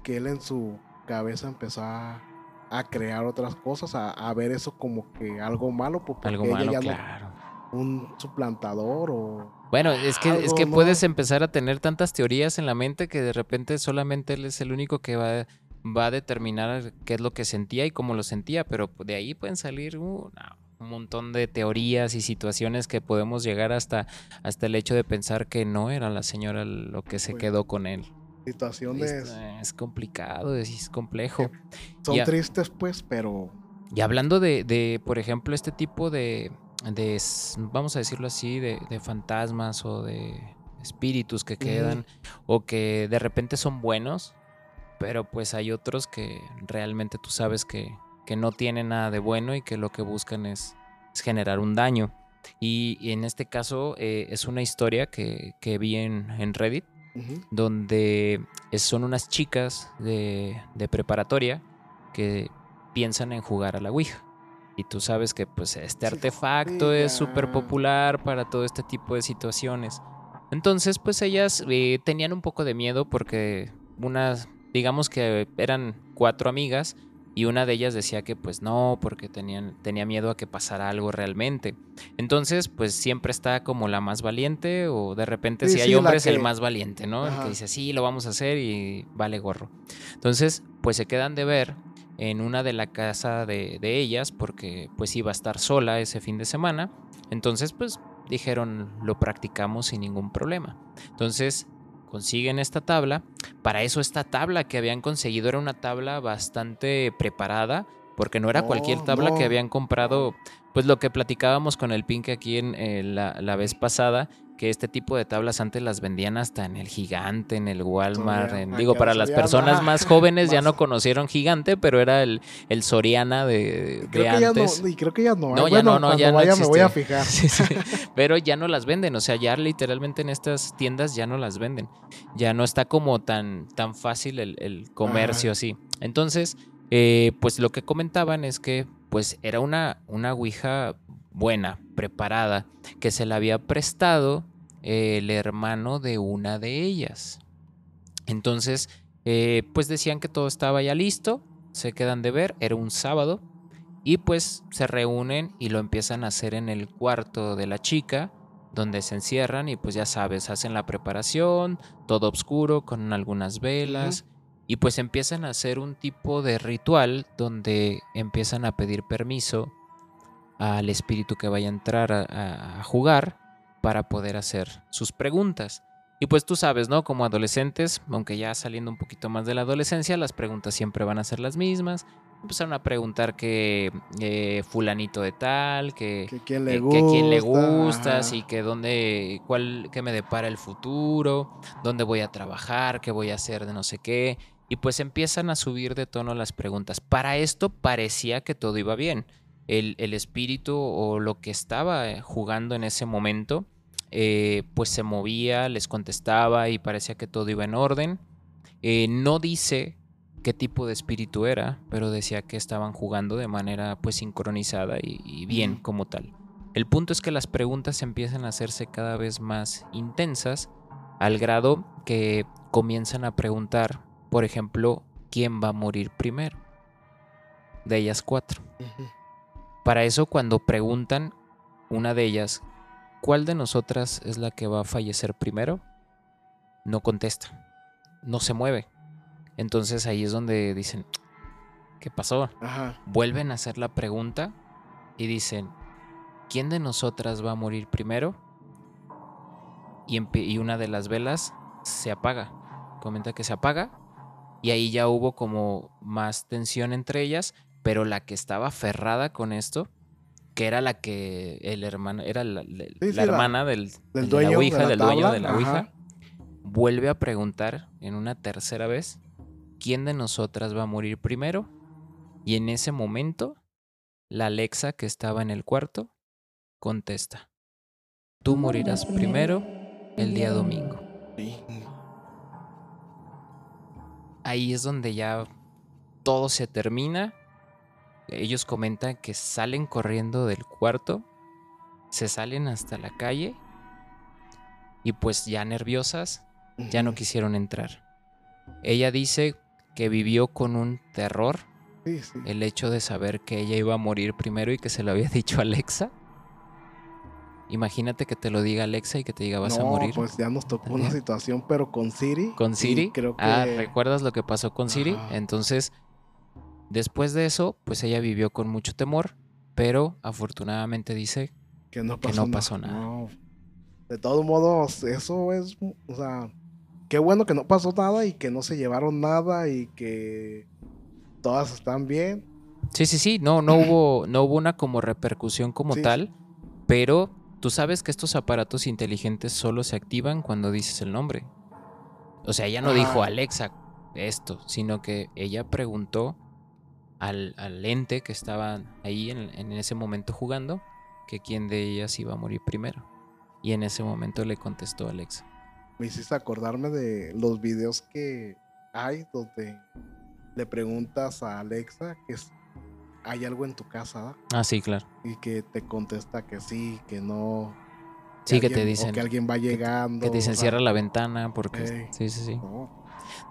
que él en su cabeza empezó a, a crear otras cosas, a, a ver eso como que algo malo, porque algo ella malo, ya no- claro. un suplantador o Bueno, es que, es que puedes empezar a tener tantas teorías en la mente que de repente solamente él es el único que va, va a determinar qué es lo que sentía y cómo lo sentía, pero de ahí pueden salir uh, no, un montón de teorías y situaciones que podemos llegar hasta, hasta el hecho de pensar que no era la señora lo que se Pues, quedó con él. Situaciones Es, es complicado, es, complejo. son tristes, pues, pero Y hablando de, de, por ejemplo, este tipo de, de vamos a decirlo así, de, de fantasmas o de espíritus que quedan o que de repente son buenos, pero pues hay otros que realmente tú sabes que, que no tienen nada de bueno y que lo que buscan es, es generar un daño. Y, y en este caso eh, es una historia que, que vi en, en Reddit donde son unas chicas de, de preparatoria que piensan en jugar a la Ouija. Y tú sabes que pues este artefacto es súper popular para todo este tipo de situaciones. Entonces pues ellas eh, tenían un poco de miedo porque unas, digamos que eran cuatro amigas y una de ellas decía que pues no, porque tenían, tenía miedo a que pasara algo realmente. Entonces pues siempre está como la más valiente o de repente Sí, si hay sí, hombres el más valiente, ¿no? El Ajá. que dice sí, lo vamos a hacer y vale gorro. Entonces pues se quedan de ver en una de la casa de, de ellas porque pues iba a estar sola ese fin de semana. Entonces pues dijeron lo practicamos sin ningún problema. Entonces consiguen esta tabla. Para eso esta tabla que habían conseguido era una tabla bastante preparada porque no era No, cualquier tabla no. que habían comprado. Pues lo que platicábamos con el Pink aquí en eh, la, la vez pasada, que este tipo de tablas antes las vendían hasta en el Gigante, en el Walmart. Soriana, en- aquí digo, para las personas más jóvenes ya no conocieron Gigante, pero era el, el Soriana de, de creo ya antes. no, y creo que ya no. No, ¿eh? ya Bueno, no, no, ya no me voy a fijar. <laughs> Sí, sí. <laughs> Pero ya no las venden, o sea, ya literalmente en estas tiendas ya no las venden. Ya no está como tan, tan fácil el, el comercio así. Entonces, eh, pues lo que comentaban es que pues era una, una Ouija buena, preparada, que se la había prestado eh, el hermano de una de ellas. Entonces, eh, pues decían que todo estaba ya listo, se quedan de ver, era un sábado, y pues se reúnen y lo empiezan a hacer en el cuarto de la chica, donde se encierran y pues ya sabes, hacen la preparación, todo oscuro, con algunas velas, y pues empiezan a hacer un tipo de ritual donde empiezan a pedir permiso al espíritu que vaya a entrar a, jugar para poder hacer sus preguntas. Y pues tú sabes, ¿no? Como adolescentes, aunque ya saliendo un poquito más de la adolescencia, las preguntas siempre van a ser las mismas. Empezaron a preguntar que eh, fulanito de tal, que, Que quién que, le que gusta. a quién le gusta, ajá. sí, que dónde, cuál, qué me depara el futuro, dónde voy a trabajar, qué voy a hacer de no sé qué. Y pues empiezan a subir de tono las preguntas. Para esto parecía que todo iba bien. El, el espíritu o lo que estaba eh, jugando en ese momento, eh, pues se movía, les contestaba y parecía que todo iba en orden. Eh, no dice qué tipo de espíritu era, pero decía que estaban jugando de manera pues sincronizada y, y bien como tal. El punto es que las preguntas empiezan a hacerse cada vez más intensas al grado que comienzan a preguntar, por ejemplo, quién va a morir primero. De ellas cuatro. Ujú. Para eso cuando preguntan una de ellas, ¿cuál de nosotras es la que va a fallecer primero? No contesta, no se mueve. Entonces ahí es donde dicen, ¿qué pasó? Ajá. Vuelven a hacer la pregunta y dicen, ¿quién de nosotras va a morir primero? Y, y una de las velas se apaga. Comenta que se apaga. Y ahí ya hubo como más tensión entre ellas, pero la que estaba aferrada con esto, que era la que el hermano, era la, la- Sí, la sí, la- hermana del, del de dueño la de Ouija, la del dueño de la ajá. Ouija, vuelve a preguntar en una tercera vez, ¿quién de nosotras va a morir primero? Y en ese momento, la Alexa que estaba en el cuarto contesta, tú morirás primero el día domingo. Ahí es donde ya todo se termina. Ellos comentan que salen corriendo del cuarto, se salen hasta la calle y pues ya nerviosas ya no quisieron entrar. Ella dice que vivió con un terror Sí, sí. el hecho de saber que ella iba a morir primero y que se lo había <laughs> dicho Alexa. Imagínate que te lo diga Alexa y que te diga vas a morir. pues ya nos tocó una situación, pero con Siri. ¿Con Siri? creo que Ah, ¿recuerdas lo que pasó con Siri? Ajá. Entonces, después de eso, pues ella vivió con mucho temor, pero afortunadamente dice que no que pasó, no pasó nada. No. De todos modos, eso es, o sea, qué bueno que no pasó nada y que no se llevaron nada y que todas están bien. Sí, sí, sí, no, no hubo, no hubo una como repercusión como Sí, tal, pero tú sabes que estos aparatos inteligentes solo se activan cuando dices el nombre. O sea, ella no dijo Alexa esto, sino que ella preguntó al, al ente que estaba ahí en, en ese momento jugando que quién de ellas iba a morir primero. Y en ese momento le contestó Alexa. Me hiciste acordarme de los videos que hay donde le preguntas a Alexa que es- hay algo en tu casa ¿da? Ah, sí, claro. y que te contesta que sí, que no. Sí, que te o dicen que alguien va llegando. que te dicen o sea, cierra la ventana porque... Sí, sí, sí. no,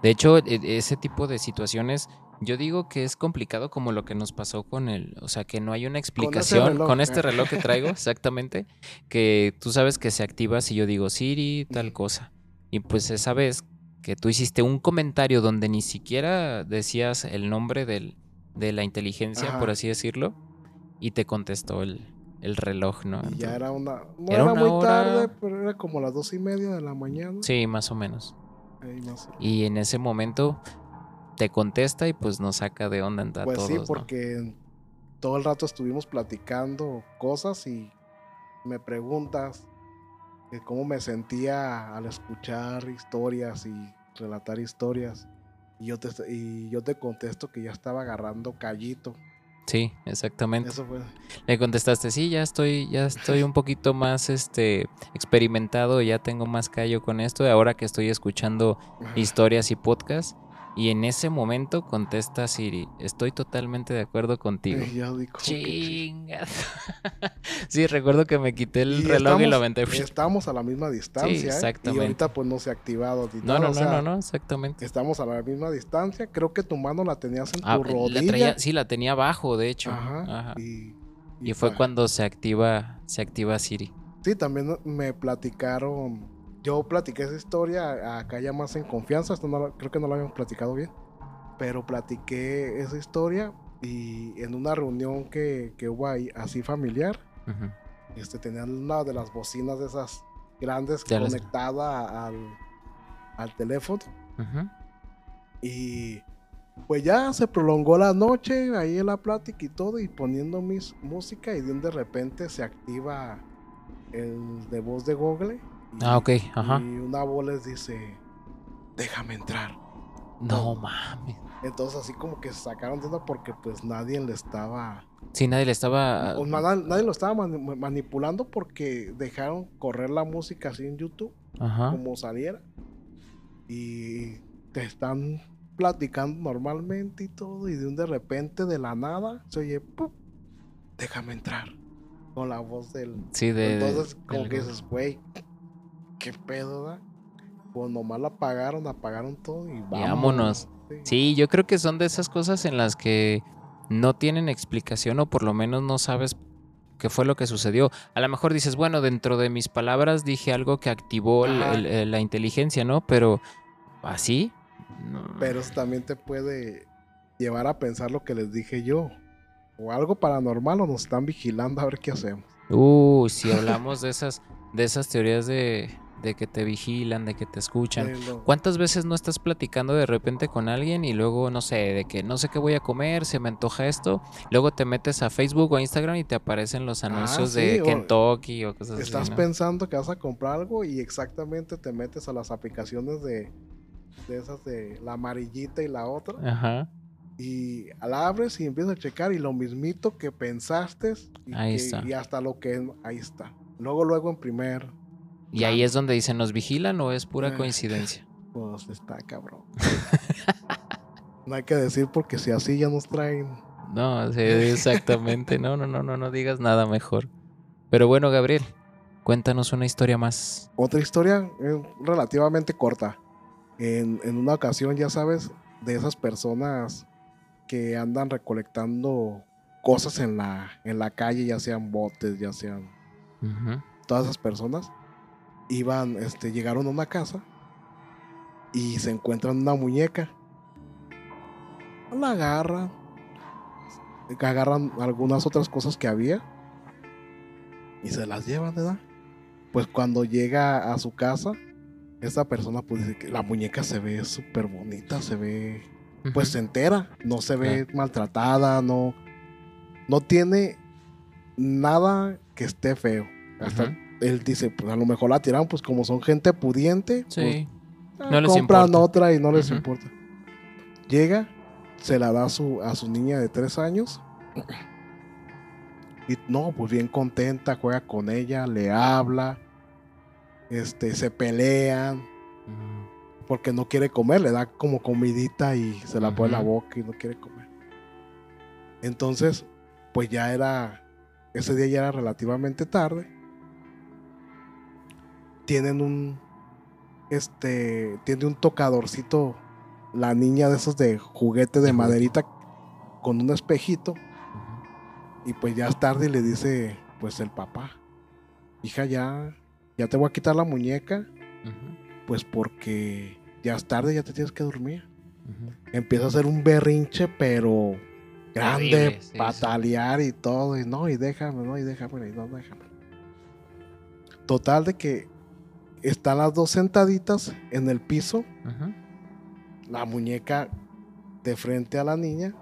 De hecho, e- ese tipo de situaciones, yo digo que es complicado como lo que nos pasó con el, o sea, que no hay una explicación con este reloj que traigo, <laughs> exactamente, que tú sabes que se activa si yo digo Siri, tal cosa. Y pues esa vez que tú hiciste un comentario donde ni siquiera decías el nombre del, de la inteligencia, Ajá. por así decirlo, y te contestó el, el reloj, ¿no? Ya era una. No Era una muy hora- tarde, pero era como las dos y media de la mañana. Sí, más o menos. Ahí más o- Y en ese momento te contesta y pues nos saca de onda a Pues todos. sí, ¿no? porque todo el rato estuvimos platicando cosas y me preguntas cómo me sentía al escuchar historias y relatar historias. Y yo te, y yo te contesto que ya estaba agarrando callito. Sí, exactamente. Eso fue. Le contestaste, sí, ya estoy, ya estoy un poquito más este experimentado, ya tengo más callo con esto, ahora que estoy escuchando historias y podcasts. Y en ese momento contesta Siri, estoy totalmente de acuerdo contigo. Sí. Chingas. <laughs> sí, recuerdo que me quité el Y reloj y lo aventé. Estamos a la misma distancia. ¿eh? exactamente. Y ahorita pues no se ha activado. ni No, nada, no, o no, sea, no, no, exactamente. Estamos a la misma distancia. Creo que tu mano la tenías en tu Ah, la rodilla. traía- sí, la tenía abajo, de hecho. Ajá. Ajá. Y, Y fue cuando se activa, se activa Siri. Sí, también me platicaron. Yo platiqué esa historia acá ya más en confianza. Esto no creo que no lo habíamos platicado bien. Pero platiqué esa historia y en una reunión que, que hubo ahí, así familiar, Ujú. este, tenían una de las bocinas de esas grandes Ya conectada al, al teléfono. Ujú. Y pues ya se prolongó la noche ahí en la plática y todo y poniendo mis música y de repente se activa el de voz de Google. Ah, ok, ajá. Y una voz les dice, déjame entrar. No mames. Entonces así como que se sacaron de onda porque pues nadie le estaba... Sí, nadie le estaba. o na- nadie lo estaba mani- manipulando porque dejaron correr la música así en YouTube Ajá. como saliera. Y te están platicando normalmente y todo. Y de un de repente, de la nada, se oye, ¡pup! déjame entrar. Con la voz del. Sí, de. Entonces, como del que dices, güey, qué pedo, da. Pues nomás la apagaron, apagaron todo y vámonos. vámonos. Sí. Sí, yo creo que son de esas cosas en las que no tienen explicación o por lo menos no sabes qué fue lo que sucedió. A lo mejor dices, bueno, dentro de mis palabras dije algo que activó el- Ajá. el- el- la inteligencia, ¿no? Pero así. no. Pero eso también te puede llevar a pensar lo que les dije yo. O algo paranormal o nos están vigilando a ver qué hacemos. Uy, si <laughs> hablamos de esas, de esas teorías de, de que te vigilan, de que te escuchan. ¿Cuántas veces no estás platicando de repente con alguien y luego, no sé, de que no sé qué voy a comer, se me antoja esto? Luego te metes a Facebook o a Instagram y te aparecen los anuncios Ah, sí, de Kentucky o cosas Estás así. ¿no? pensando que vas a comprar algo y exactamente te metes a las aplicaciones de, de esas de la amarillita y la otra Ajá. y la abres y empiezas a checar y lo mismito que pensaste y, Ahí que- está. y hasta lo que ahí está. Luego luego en primer Y ahí es donde dicen, ¿nos vigilan o es pura Eh. coincidencia? <laughs> pues está cabrón. no hay que decir porque si así ya nos traen No, sí, <laughs> exactamente. No, no, no, no, no digas nada mejor. Pero bueno, Gabriel, cuéntanos una historia más. Otra historia eh, relativamente corta. En, en una ocasión, ya sabes, de esas personas que andan recolectando cosas en la, en la calle, ya sean botes, ya sean todas esas personas iban, este, llegaron a una casa y se encuentran una muñeca. La agarran, agarran algunas otras cosas que había y se las llevan, ¿verdad? Pues cuando llega a su casa, esta persona pues dice que la muñeca se ve súper bonita, se ve pues Ujú. entera, no se ve maltratada, no, no tiene nada que esté feo. Hasta Ujú. Él dice, pues a lo mejor la tiraron, pues como son gente pudiente, Sí. pues, no ah, les compran importa. otra y no les importa. Llega, se la da a su, a su niña de tres años. Y no, pues bien contenta, juega con ella, le habla, este, se pelean, porque no quiere comer, le da como comidita y se la pone en la boca y no quiere comer. Entonces, pues ya era, ese día ya era relativamente tarde. Tienen un, este, tiene un tocadorcito, la niña de esos de juguete de maderita con un espejito y pues ya es tarde y le dice, pues el papá, hija ya, ya te voy a quitar la muñeca, pues porque ya es tarde, ya te tienes que dormir. Empieza a hacer un berrinche, pero grande, Horrible, sí, sí. patalear y todo, y no, y déjame, no, y déjame, y no, déjame. Total de que están las dos sentaditas en el piso, la muñeca de frente a la niña,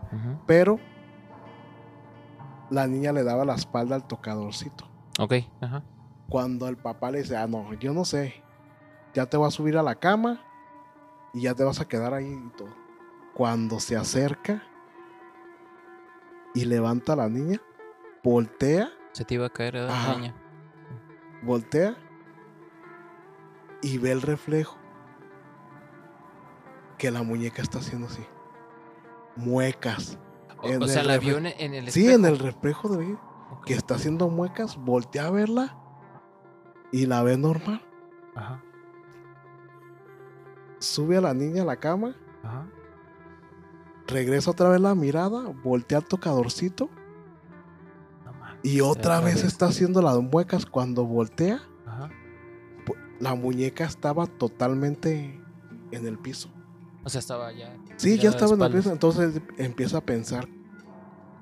pero la niña le daba la espalda al tocadorcito. Ok. Ajá. Cuando el papá le dice, ah, no, yo no sé, ya te vas a subir a la cama y ya te vas a quedar ahí y todo. Cuando se acerca y levanta a la niña, voltea, Se te iba a caer ¿verdad, Ajá. niña. voltea y ve el reflejo que la muñeca está haciendo así. Muecas. O, sea, el la vio en, en el Sí, en espejo. el reflejo de ella, Ok. que está haciendo muecas, voltea a verla y la ve normal. Ajá. Sube a la niña a la cama Ajá. regresa otra vez la mirada, voltea al tocadorcito No y otra vez está haciendo las muecas. Cuando voltea, la muñeca estaba totalmente en el piso. O sea, estaba ya. Sí, ya estaba en el piso. Entonces empieza a pensar,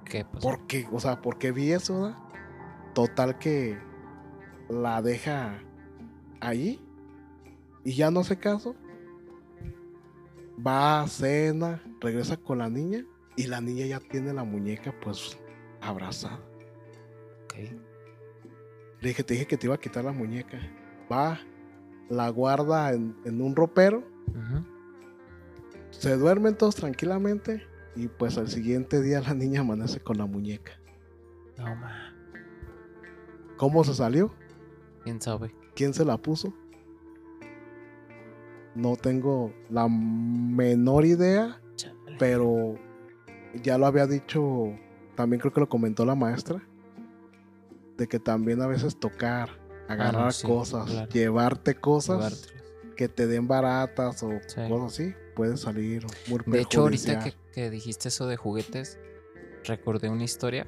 ¿Qué pasó? ¿por qué? O sea, ¿por qué vi eso? verdad? Total que la deja ahí y ya no hace caso. Va a cena, regresa con la niña y la niña ya tiene la muñeca pues abrazada. Ok. Le dije, te dije que te iba a quitar la muñeca. Va, la guarda en, en un ropero, se duermen todos tranquilamente y pues al siguiente día la niña amanece con la muñeca. No mames. ¿Cómo se salió? ¿Quién sabe? ¿Quién se la puso? No tengo la menor idea, Chale. pero ya lo había dicho, también creo que lo comentó la maestra, de que también a veces tocar, agarrar Ah, sí, cosas, claro. llevarte cosas que te den baratas o Sí. cosas así, puede salir muy De hecho, ahorita que, que dijiste eso de juguetes, recordé una historia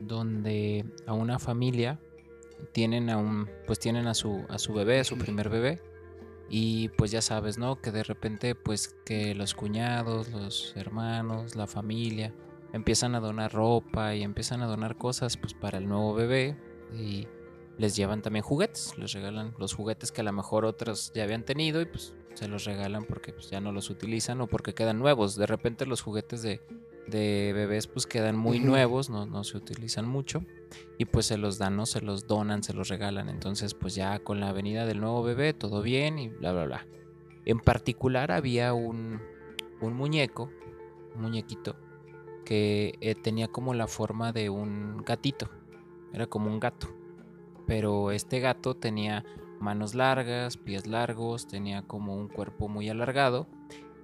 donde a una familia tienen a un, pues tienen a su, a su bebé, a su primer bebé, y pues ya sabes, ¿no? Que de repente, pues que los cuñados, los hermanos, la familia, empiezan a donar ropa y empiezan a donar cosas, pues para el nuevo bebé, y les llevan también juguetes, les regalan los juguetes que a lo mejor otros ya habían tenido y pues se los regalan porque pues, ya no los utilizan o porque quedan nuevos. De repente los juguetes de, de bebés pues quedan muy nuevos, no, no se utilizan mucho y pues se los dan, no se los donan, se los regalan. Entonces pues ya con la venida del nuevo bebé todo bien y bla, bla, bla. En particular había un, un muñeco, un muñequito, que eh, tenía como la forma de un gatito. Era como un gato. Pero este gato tenía manos largas, pies largos, tenía como un cuerpo muy alargado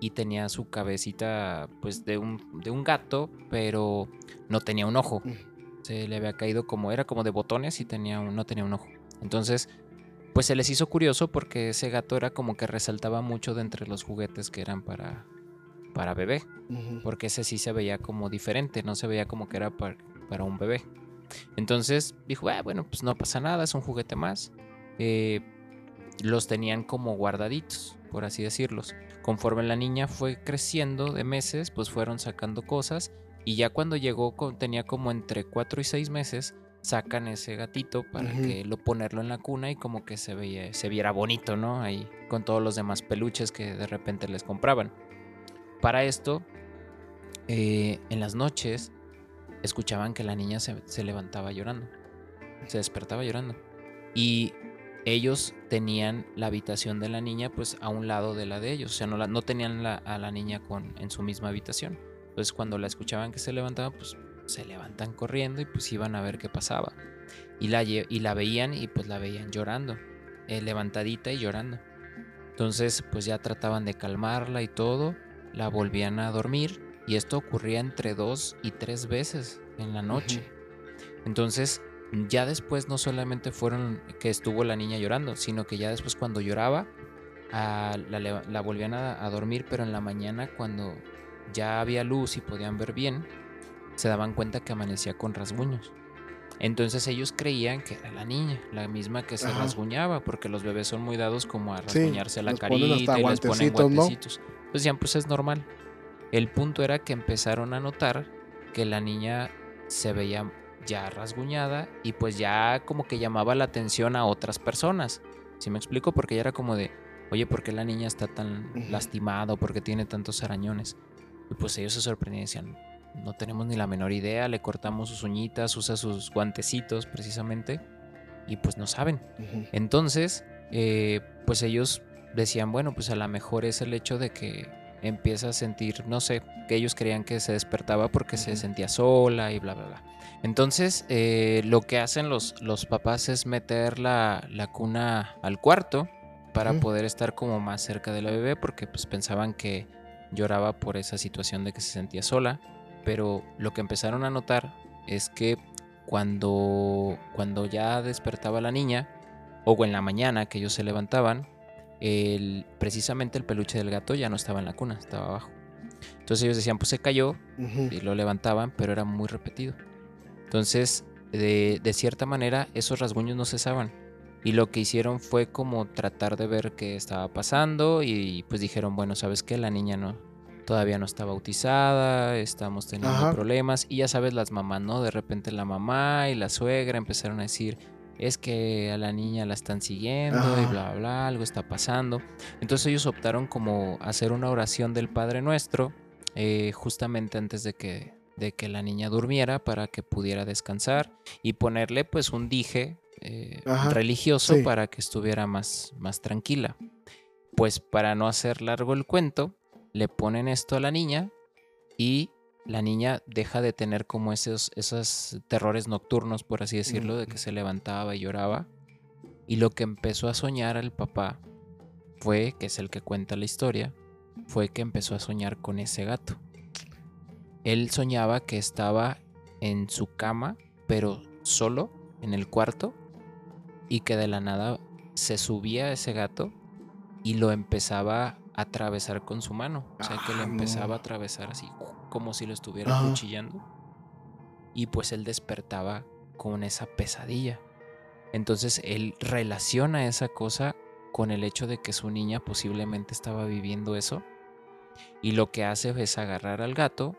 y tenía su cabecita pues de un, de un gato, pero no tenía un ojo. Se le había caído como era como de botones y tenía un- no tenía un ojo. Entonces, pues se les hizo curioso porque ese gato era como que resaltaba mucho de entre los juguetes que eran para para bebé, porque ese sí se veía como diferente, no se veía como que era par- para un bebé. Entonces dijo, "Ah, bueno, pues no pasa nada, es un juguete más. Eh, los tenían como guardaditos, por así decirlos. Conforme la niña fue creciendo de meses, pues fueron sacando cosas y ya cuando llegó tenía como entre 4 y 6 meses, sacan ese gatito para que lo ponerlo en la cuna y como que se veía, se viera bonito, ¿no? Ahí con todos los demás peluches que de repente les compraban. Para esto, eh, en las noches escuchaban que la niña se, se levantaba llorando, se despertaba llorando. Y ellos tenían la habitación de la niña pues a un lado de la de ellos, o sea, no, la- no tenían la- a la niña con, en su misma habitación. Entonces cuando la escuchaban que se levantaba, pues se levantan corriendo y pues iban a ver qué pasaba. Y la, y la veían y pues la veían llorando, eh, levantadita y llorando. Entonces pues ya trataban de calmarla y todo, la volvían a dormir y esto ocurría entre dos y tres veces en la noche. Entonces ya después no solamente fueron que estuvo la niña llorando, sino que ya después cuando lloraba la, la volvían a, a dormir, pero en la mañana cuando ya había luz y podían ver bien, se daban cuenta que amanecía con rasguños. Entonces ellos creían que era la niña, la misma que se Ajá. rasguñaba, porque los bebés son muy dados como a Sí, rasguñarse la carita y les ponen guantecitos. Entonces decían, pues es normal. El punto era que empezaron a notar que la niña se veía ya rasguñada y pues ya como que llamaba la atención a otras personas. ¿Sí me explico? Porque ya era como de, oye, ¿por qué la niña está tan lastimada o por qué tiene tantos arañones? Y pues ellos se sorprendían y decían, no tenemos ni la menor idea, le cortamos sus uñitas, usa sus guantecitos precisamente y pues no saben. Entonces, eh, pues ellos decían, bueno, pues a lo mejor es el hecho de que empieza a sentir, no sé, que ellos creían que se despertaba porque se sentía sola y bla, bla, bla. Entonces, eh, lo que hacen los, los papás es meter la, la cuna al cuarto para poder estar como más cerca de la bebé porque pues pensaban que lloraba por esa situación de que se sentía sola. Pero lo que empezaron a notar es que cuando, cuando ya despertaba la niña, o en la mañana que ellos se levantaban, el, precisamente el peluche del gato ya no estaba en la cuna, estaba abajo. Entonces ellos decían, pues se cayó y lo levantaban, pero era muy repetido. Entonces, de, de cierta manera, esos rasguños no cesaban. Y lo que hicieron fue como tratar de ver qué estaba pasando y pues dijeron, bueno, ¿sabes qué? La niña no, todavía no está bautizada, estamos teniendo Ajá. problemas. Y ya sabes, las mamás, ¿no? De repente la mamá y la suegra empezaron a decir, es que a la niña la están siguiendo y bla, bla, bla, algo está pasando. Entonces ellos optaron como hacer una oración del Padre Nuestro eh, justamente antes de que, de que la niña durmiera para que pudiera descansar y ponerle pues un dije eh, religioso sí. para que estuviera más, más tranquila. Pues para no hacer largo el cuento, le ponen esto a la niña y la niña deja de tener como esos, esos terrores nocturnos, por así decirlo, de que se levantaba y lloraba. Y lo que empezó a soñar al papá fue, que es el que cuenta la historia, fue que empezó a soñar con ese gato. Él soñaba que estaba en su cama, pero solo en el cuarto, y que de la nada se subía ese gato y lo empezaba a atravesar con su mano. O sea, que lo Ah, empezaba a atravesar así, como si lo estuviera Ajá. cuchillando. Y pues él despertaba con esa pesadilla. Entonces él relaciona esa cosa con el hecho de que su niña posiblemente estaba viviendo eso. Y lo que hace es agarrar al gato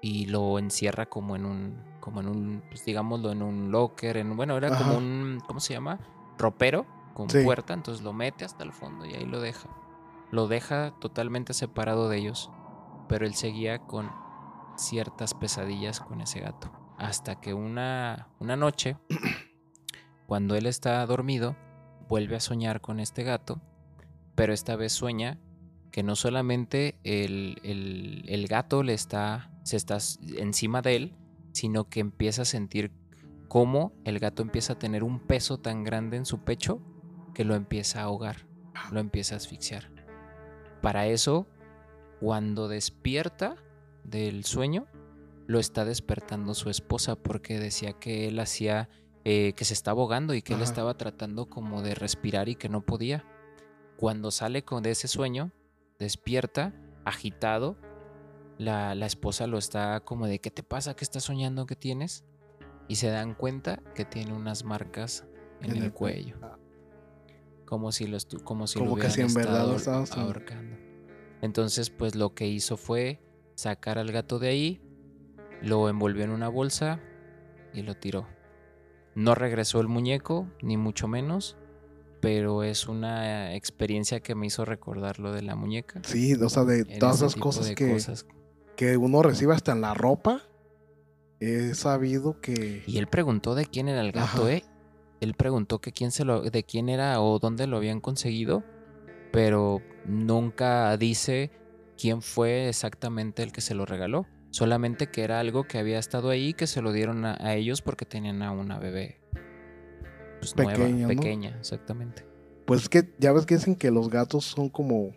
y lo encierra como en un, como en un, pues digámoslo, en un locker, en, bueno, era como un, ¿cómo se llama? Ropero con Sí. puerta, entonces lo mete hasta el fondo y ahí lo deja. Lo deja totalmente separado de ellos, pero él seguía con ciertas pesadillas con ese gato. Hasta que una, una noche, <clears throat> cuando él está dormido, vuelve a soñar con este gato, pero esta vez sueña que no solamente el, el- el gato le está, se está encima de él, sino que empieza a sentir cómo el gato empieza a tener un peso tan grande en su pecho que lo empieza a ahogar, lo empieza a asfixiar. Para eso, cuando despierta del sueño, lo está despertando su esposa porque decía que él hacía, eh, que se estaba ahogando y que él Ajá. estaba tratando como de respirar y que no podía. Cuando sale con de ese sueño, despierta, agitado, la, la esposa lo está como de, ¿qué te pasa? ¿Qué estás soñando? ¿Qué tienes? y se dan cuenta que tiene unas marcas en, En el, el cue- cuello. ah. Como si lo, como si Como lo que si hubieran verdad lo estado estabas- ahorcando. Entonces, pues lo que hizo fue sacar al gato de ahí, lo envolvió en una bolsa y lo tiró. No regresó el muñeco, ni mucho menos, pero es una experiencia que me hizo recordar lo de la muñeca. Sí, o sea, de en todas esas cosas que, cosas. que uno recibe hasta en la ropa, he sabido que... Y él preguntó de quién era el gato, Ajá. ¿eh? Él preguntó que quién se lo, de quién era o dónde lo habían conseguido, pero nunca dice quién fue exactamente el que se lo regaló. Solamente que era algo que había estado ahí, que se lo dieron a, a ellos porque tenían a una bebé pues, nueva, Pequeña, ¿no? pequeña, exactamente. Pues es que ya ves que dicen que los gatos son como,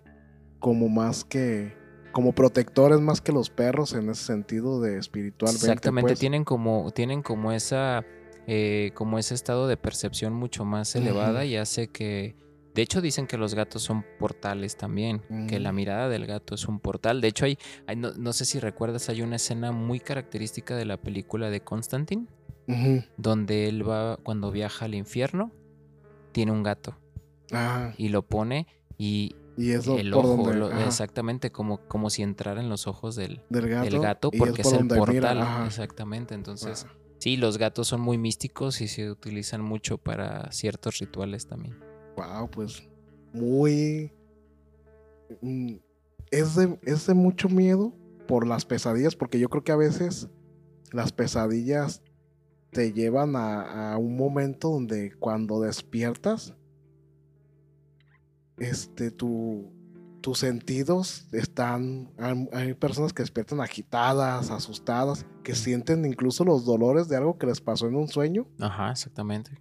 como más que, como protectores más que los perros en ese sentido de espiritualmente. Exactamente, pues. tienen como, tienen como esa, eh, como ese estado de percepción mucho más elevada y hace que, de hecho dicen que los gatos son portales también, que la Mm. mirada del gato es un portal. De hecho hay, hay- no, no sé si recuerdas, hay una escena muy característica de la película de Constantine, donde él va, cuando viaja al infierno, tiene un gato Ah, y lo pone y y eso el por ojo, donde, lo- ajá, exactamente como, como si entrara en los ojos del, del gato, del gato, y porque es, por el mira, portal. exactamente, entonces... Ah, Sí, los gatos son muy místicos y se utilizan mucho para ciertos rituales también. Pues muy... mm, Es de, es de mucho miedo por las pesadillas, porque yo creo que a veces las pesadillas te llevan a, un momento donde cuando despiertas, este, tu, tus sentidos están... Hay personas que despiertan agitadas, asustadas, que sienten incluso los dolores de algo que les pasó en un sueño. Ajá, exactamente.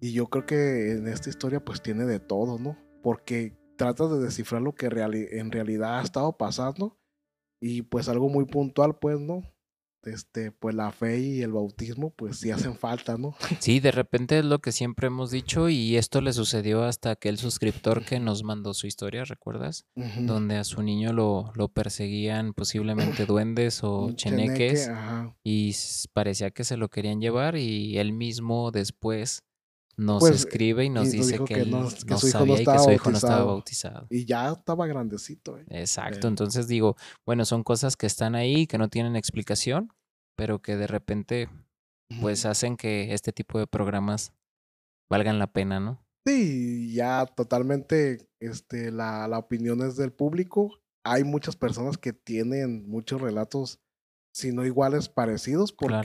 Y yo creo que en esta historia pues tiene de todo, ¿no? Porque trata de descifrar lo que reali- en realidad ha estado pasando y pues algo muy puntual, pues, ¿no? Este, pues la fe y el bautismo pues sí hacen falta, ¿no? <laughs> Sí, de repente es lo que siempre hemos dicho y esto le sucedió hasta aquel suscriptor que nos mandó su historia, ¿recuerdas? Ujú. Donde a su niño lo, lo perseguían posiblemente duendes o cheneque, cheneques ajá. y parecía que se lo querían llevar y él mismo después nos Pues, escribe y nos y dice que, que él no- no, que su hijo no sabía y que su hijo no estaba bautizado. Y ya estaba grandecito, ¿eh? Exacto, entonces digo, bueno, son cosas que están ahí, que no tienen explicación, pero que de repente pues hacen que este tipo de programas valgan la pena, ¿no? Sí, ya totalmente este, la, la opinión es del público. Hay muchas personas que tienen muchos relatos, si no iguales, parecidos, Claro.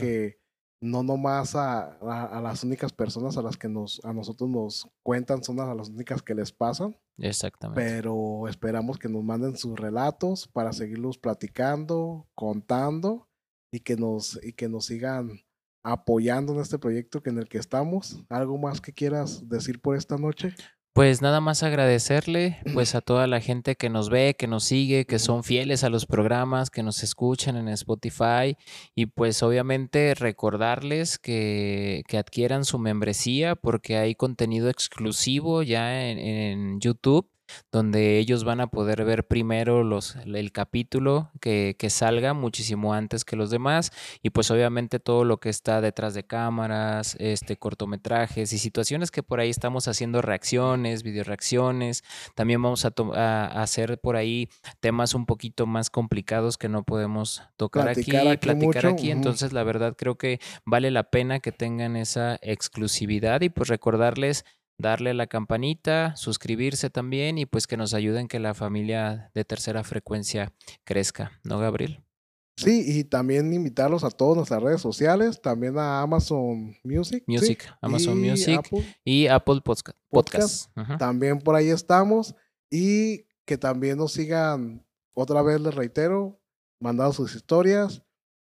No nomás a, a- a las únicas personas a las que nos, a nosotros nos cuentan son a las únicas que les pasan, Exactamente. pero esperamos que nos manden sus relatos para seguirlos platicando, contando y que nos, y que nos sigan apoyando en este proyecto que en el que estamos. ¿Algo más que quieras decir por esta noche? Pues nada más agradecerle pues a toda la gente que nos ve, que nos sigue, que son fieles a los programas, que nos escuchan en Spotify y pues obviamente recordarles que, que adquieran su membresía porque hay contenido exclusivo ya en, en YouTube donde ellos van a poder ver primero los, el capítulo que, que salga muchísimo antes que los demás y pues obviamente todo lo que está detrás de cámaras, este cortometrajes y situaciones que por ahí estamos haciendo reacciones, video reacciones. También vamos a, a- hacer por ahí temas un poquito más complicados que no podemos tocar Platicar aquí, aquí platicar mucho, aquí. Entonces, la verdad creo que vale la pena que tengan esa exclusividad y pues recordarles darle la campanita, suscribirse también y pues que nos ayuden que la familia de tercera frecuencia crezca, ¿no, Gabriel? Sí, y también invitarlos a todas nuestras redes sociales, también a Amazon Music. ¿sí? Music, Amazon y Music Apple. y Apple Podca- Podcast. Podcast. Ujú. También por ahí estamos. Y que también nos sigan, otra vez les reitero, mandando sus historias,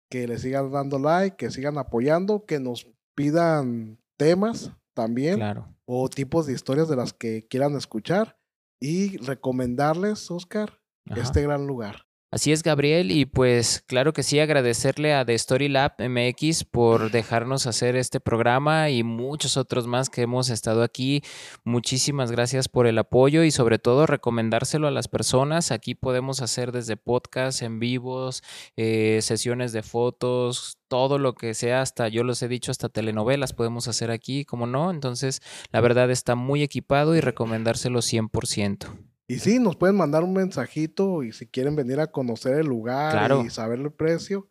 que le sigan dando like, que sigan apoyando, que nos pidan temas también Claro. o tipos de historias de las que quieran escuchar y recomendarles, Oscar, Ajá. este gran lugar. Así es, Gabriel, y pues claro que sí, agradecerle a The Story Lab MX por dejarnos hacer este programa y muchos otros más que hemos estado aquí. Muchísimas gracias por el apoyo y sobre todo recomendárselo a las personas. Aquí podemos hacer desde podcasts en vivos, eh, sesiones de fotos, todo lo que sea, hasta yo los he dicho, hasta telenovelas podemos hacer aquí, como no. Entonces, la verdad está muy equipado y recomendárselo 100%. Y sí, nos pueden mandar un mensajito y si quieren venir a conocer el lugar y saber el precio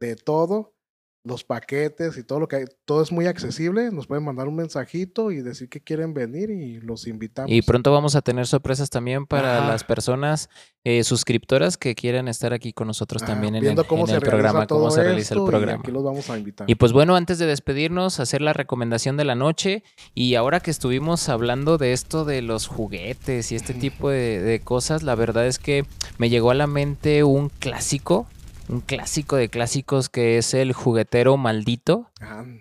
de todo, los paquetes y todo lo que hay, todo es muy accesible. Nos pueden mandar un mensajito y decir que quieren venir y los invitamos. Y pronto vamos a tener sorpresas también para las personas eh, suscriptoras que quieran estar aquí con nosotros también en el, programa, cómo se realiza el programa. Y aquí los vamos a invitar. Y pues bueno, antes de despedirnos, hacer la recomendación de la noche. Y ahora que estuvimos hablando de esto de los juguetes y este tipo de cosas, la verdad es que me llegó a la mente un clásico un clásico de clásicos que es El juguetero maldito,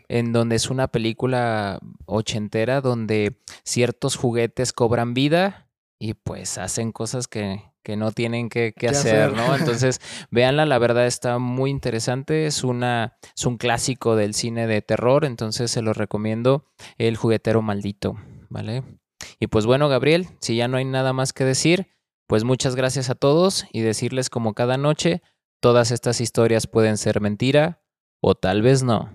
en donde es una película ochentera donde ciertos juguetes cobran vida y pues hacen cosas que, no tienen que, hacer, ¿no? <laughs> Entonces, véanla, la verdad está muy interesante, es, una, es un clásico del cine de terror, entonces se lo recomiendo, El juguetero maldito, ¿vale? Y pues bueno, Gabriel, si ya no hay nada más que decir, pues muchas gracias a todos y decirles como cada noche, Todas estas historias pueden ser mentira o tal vez no.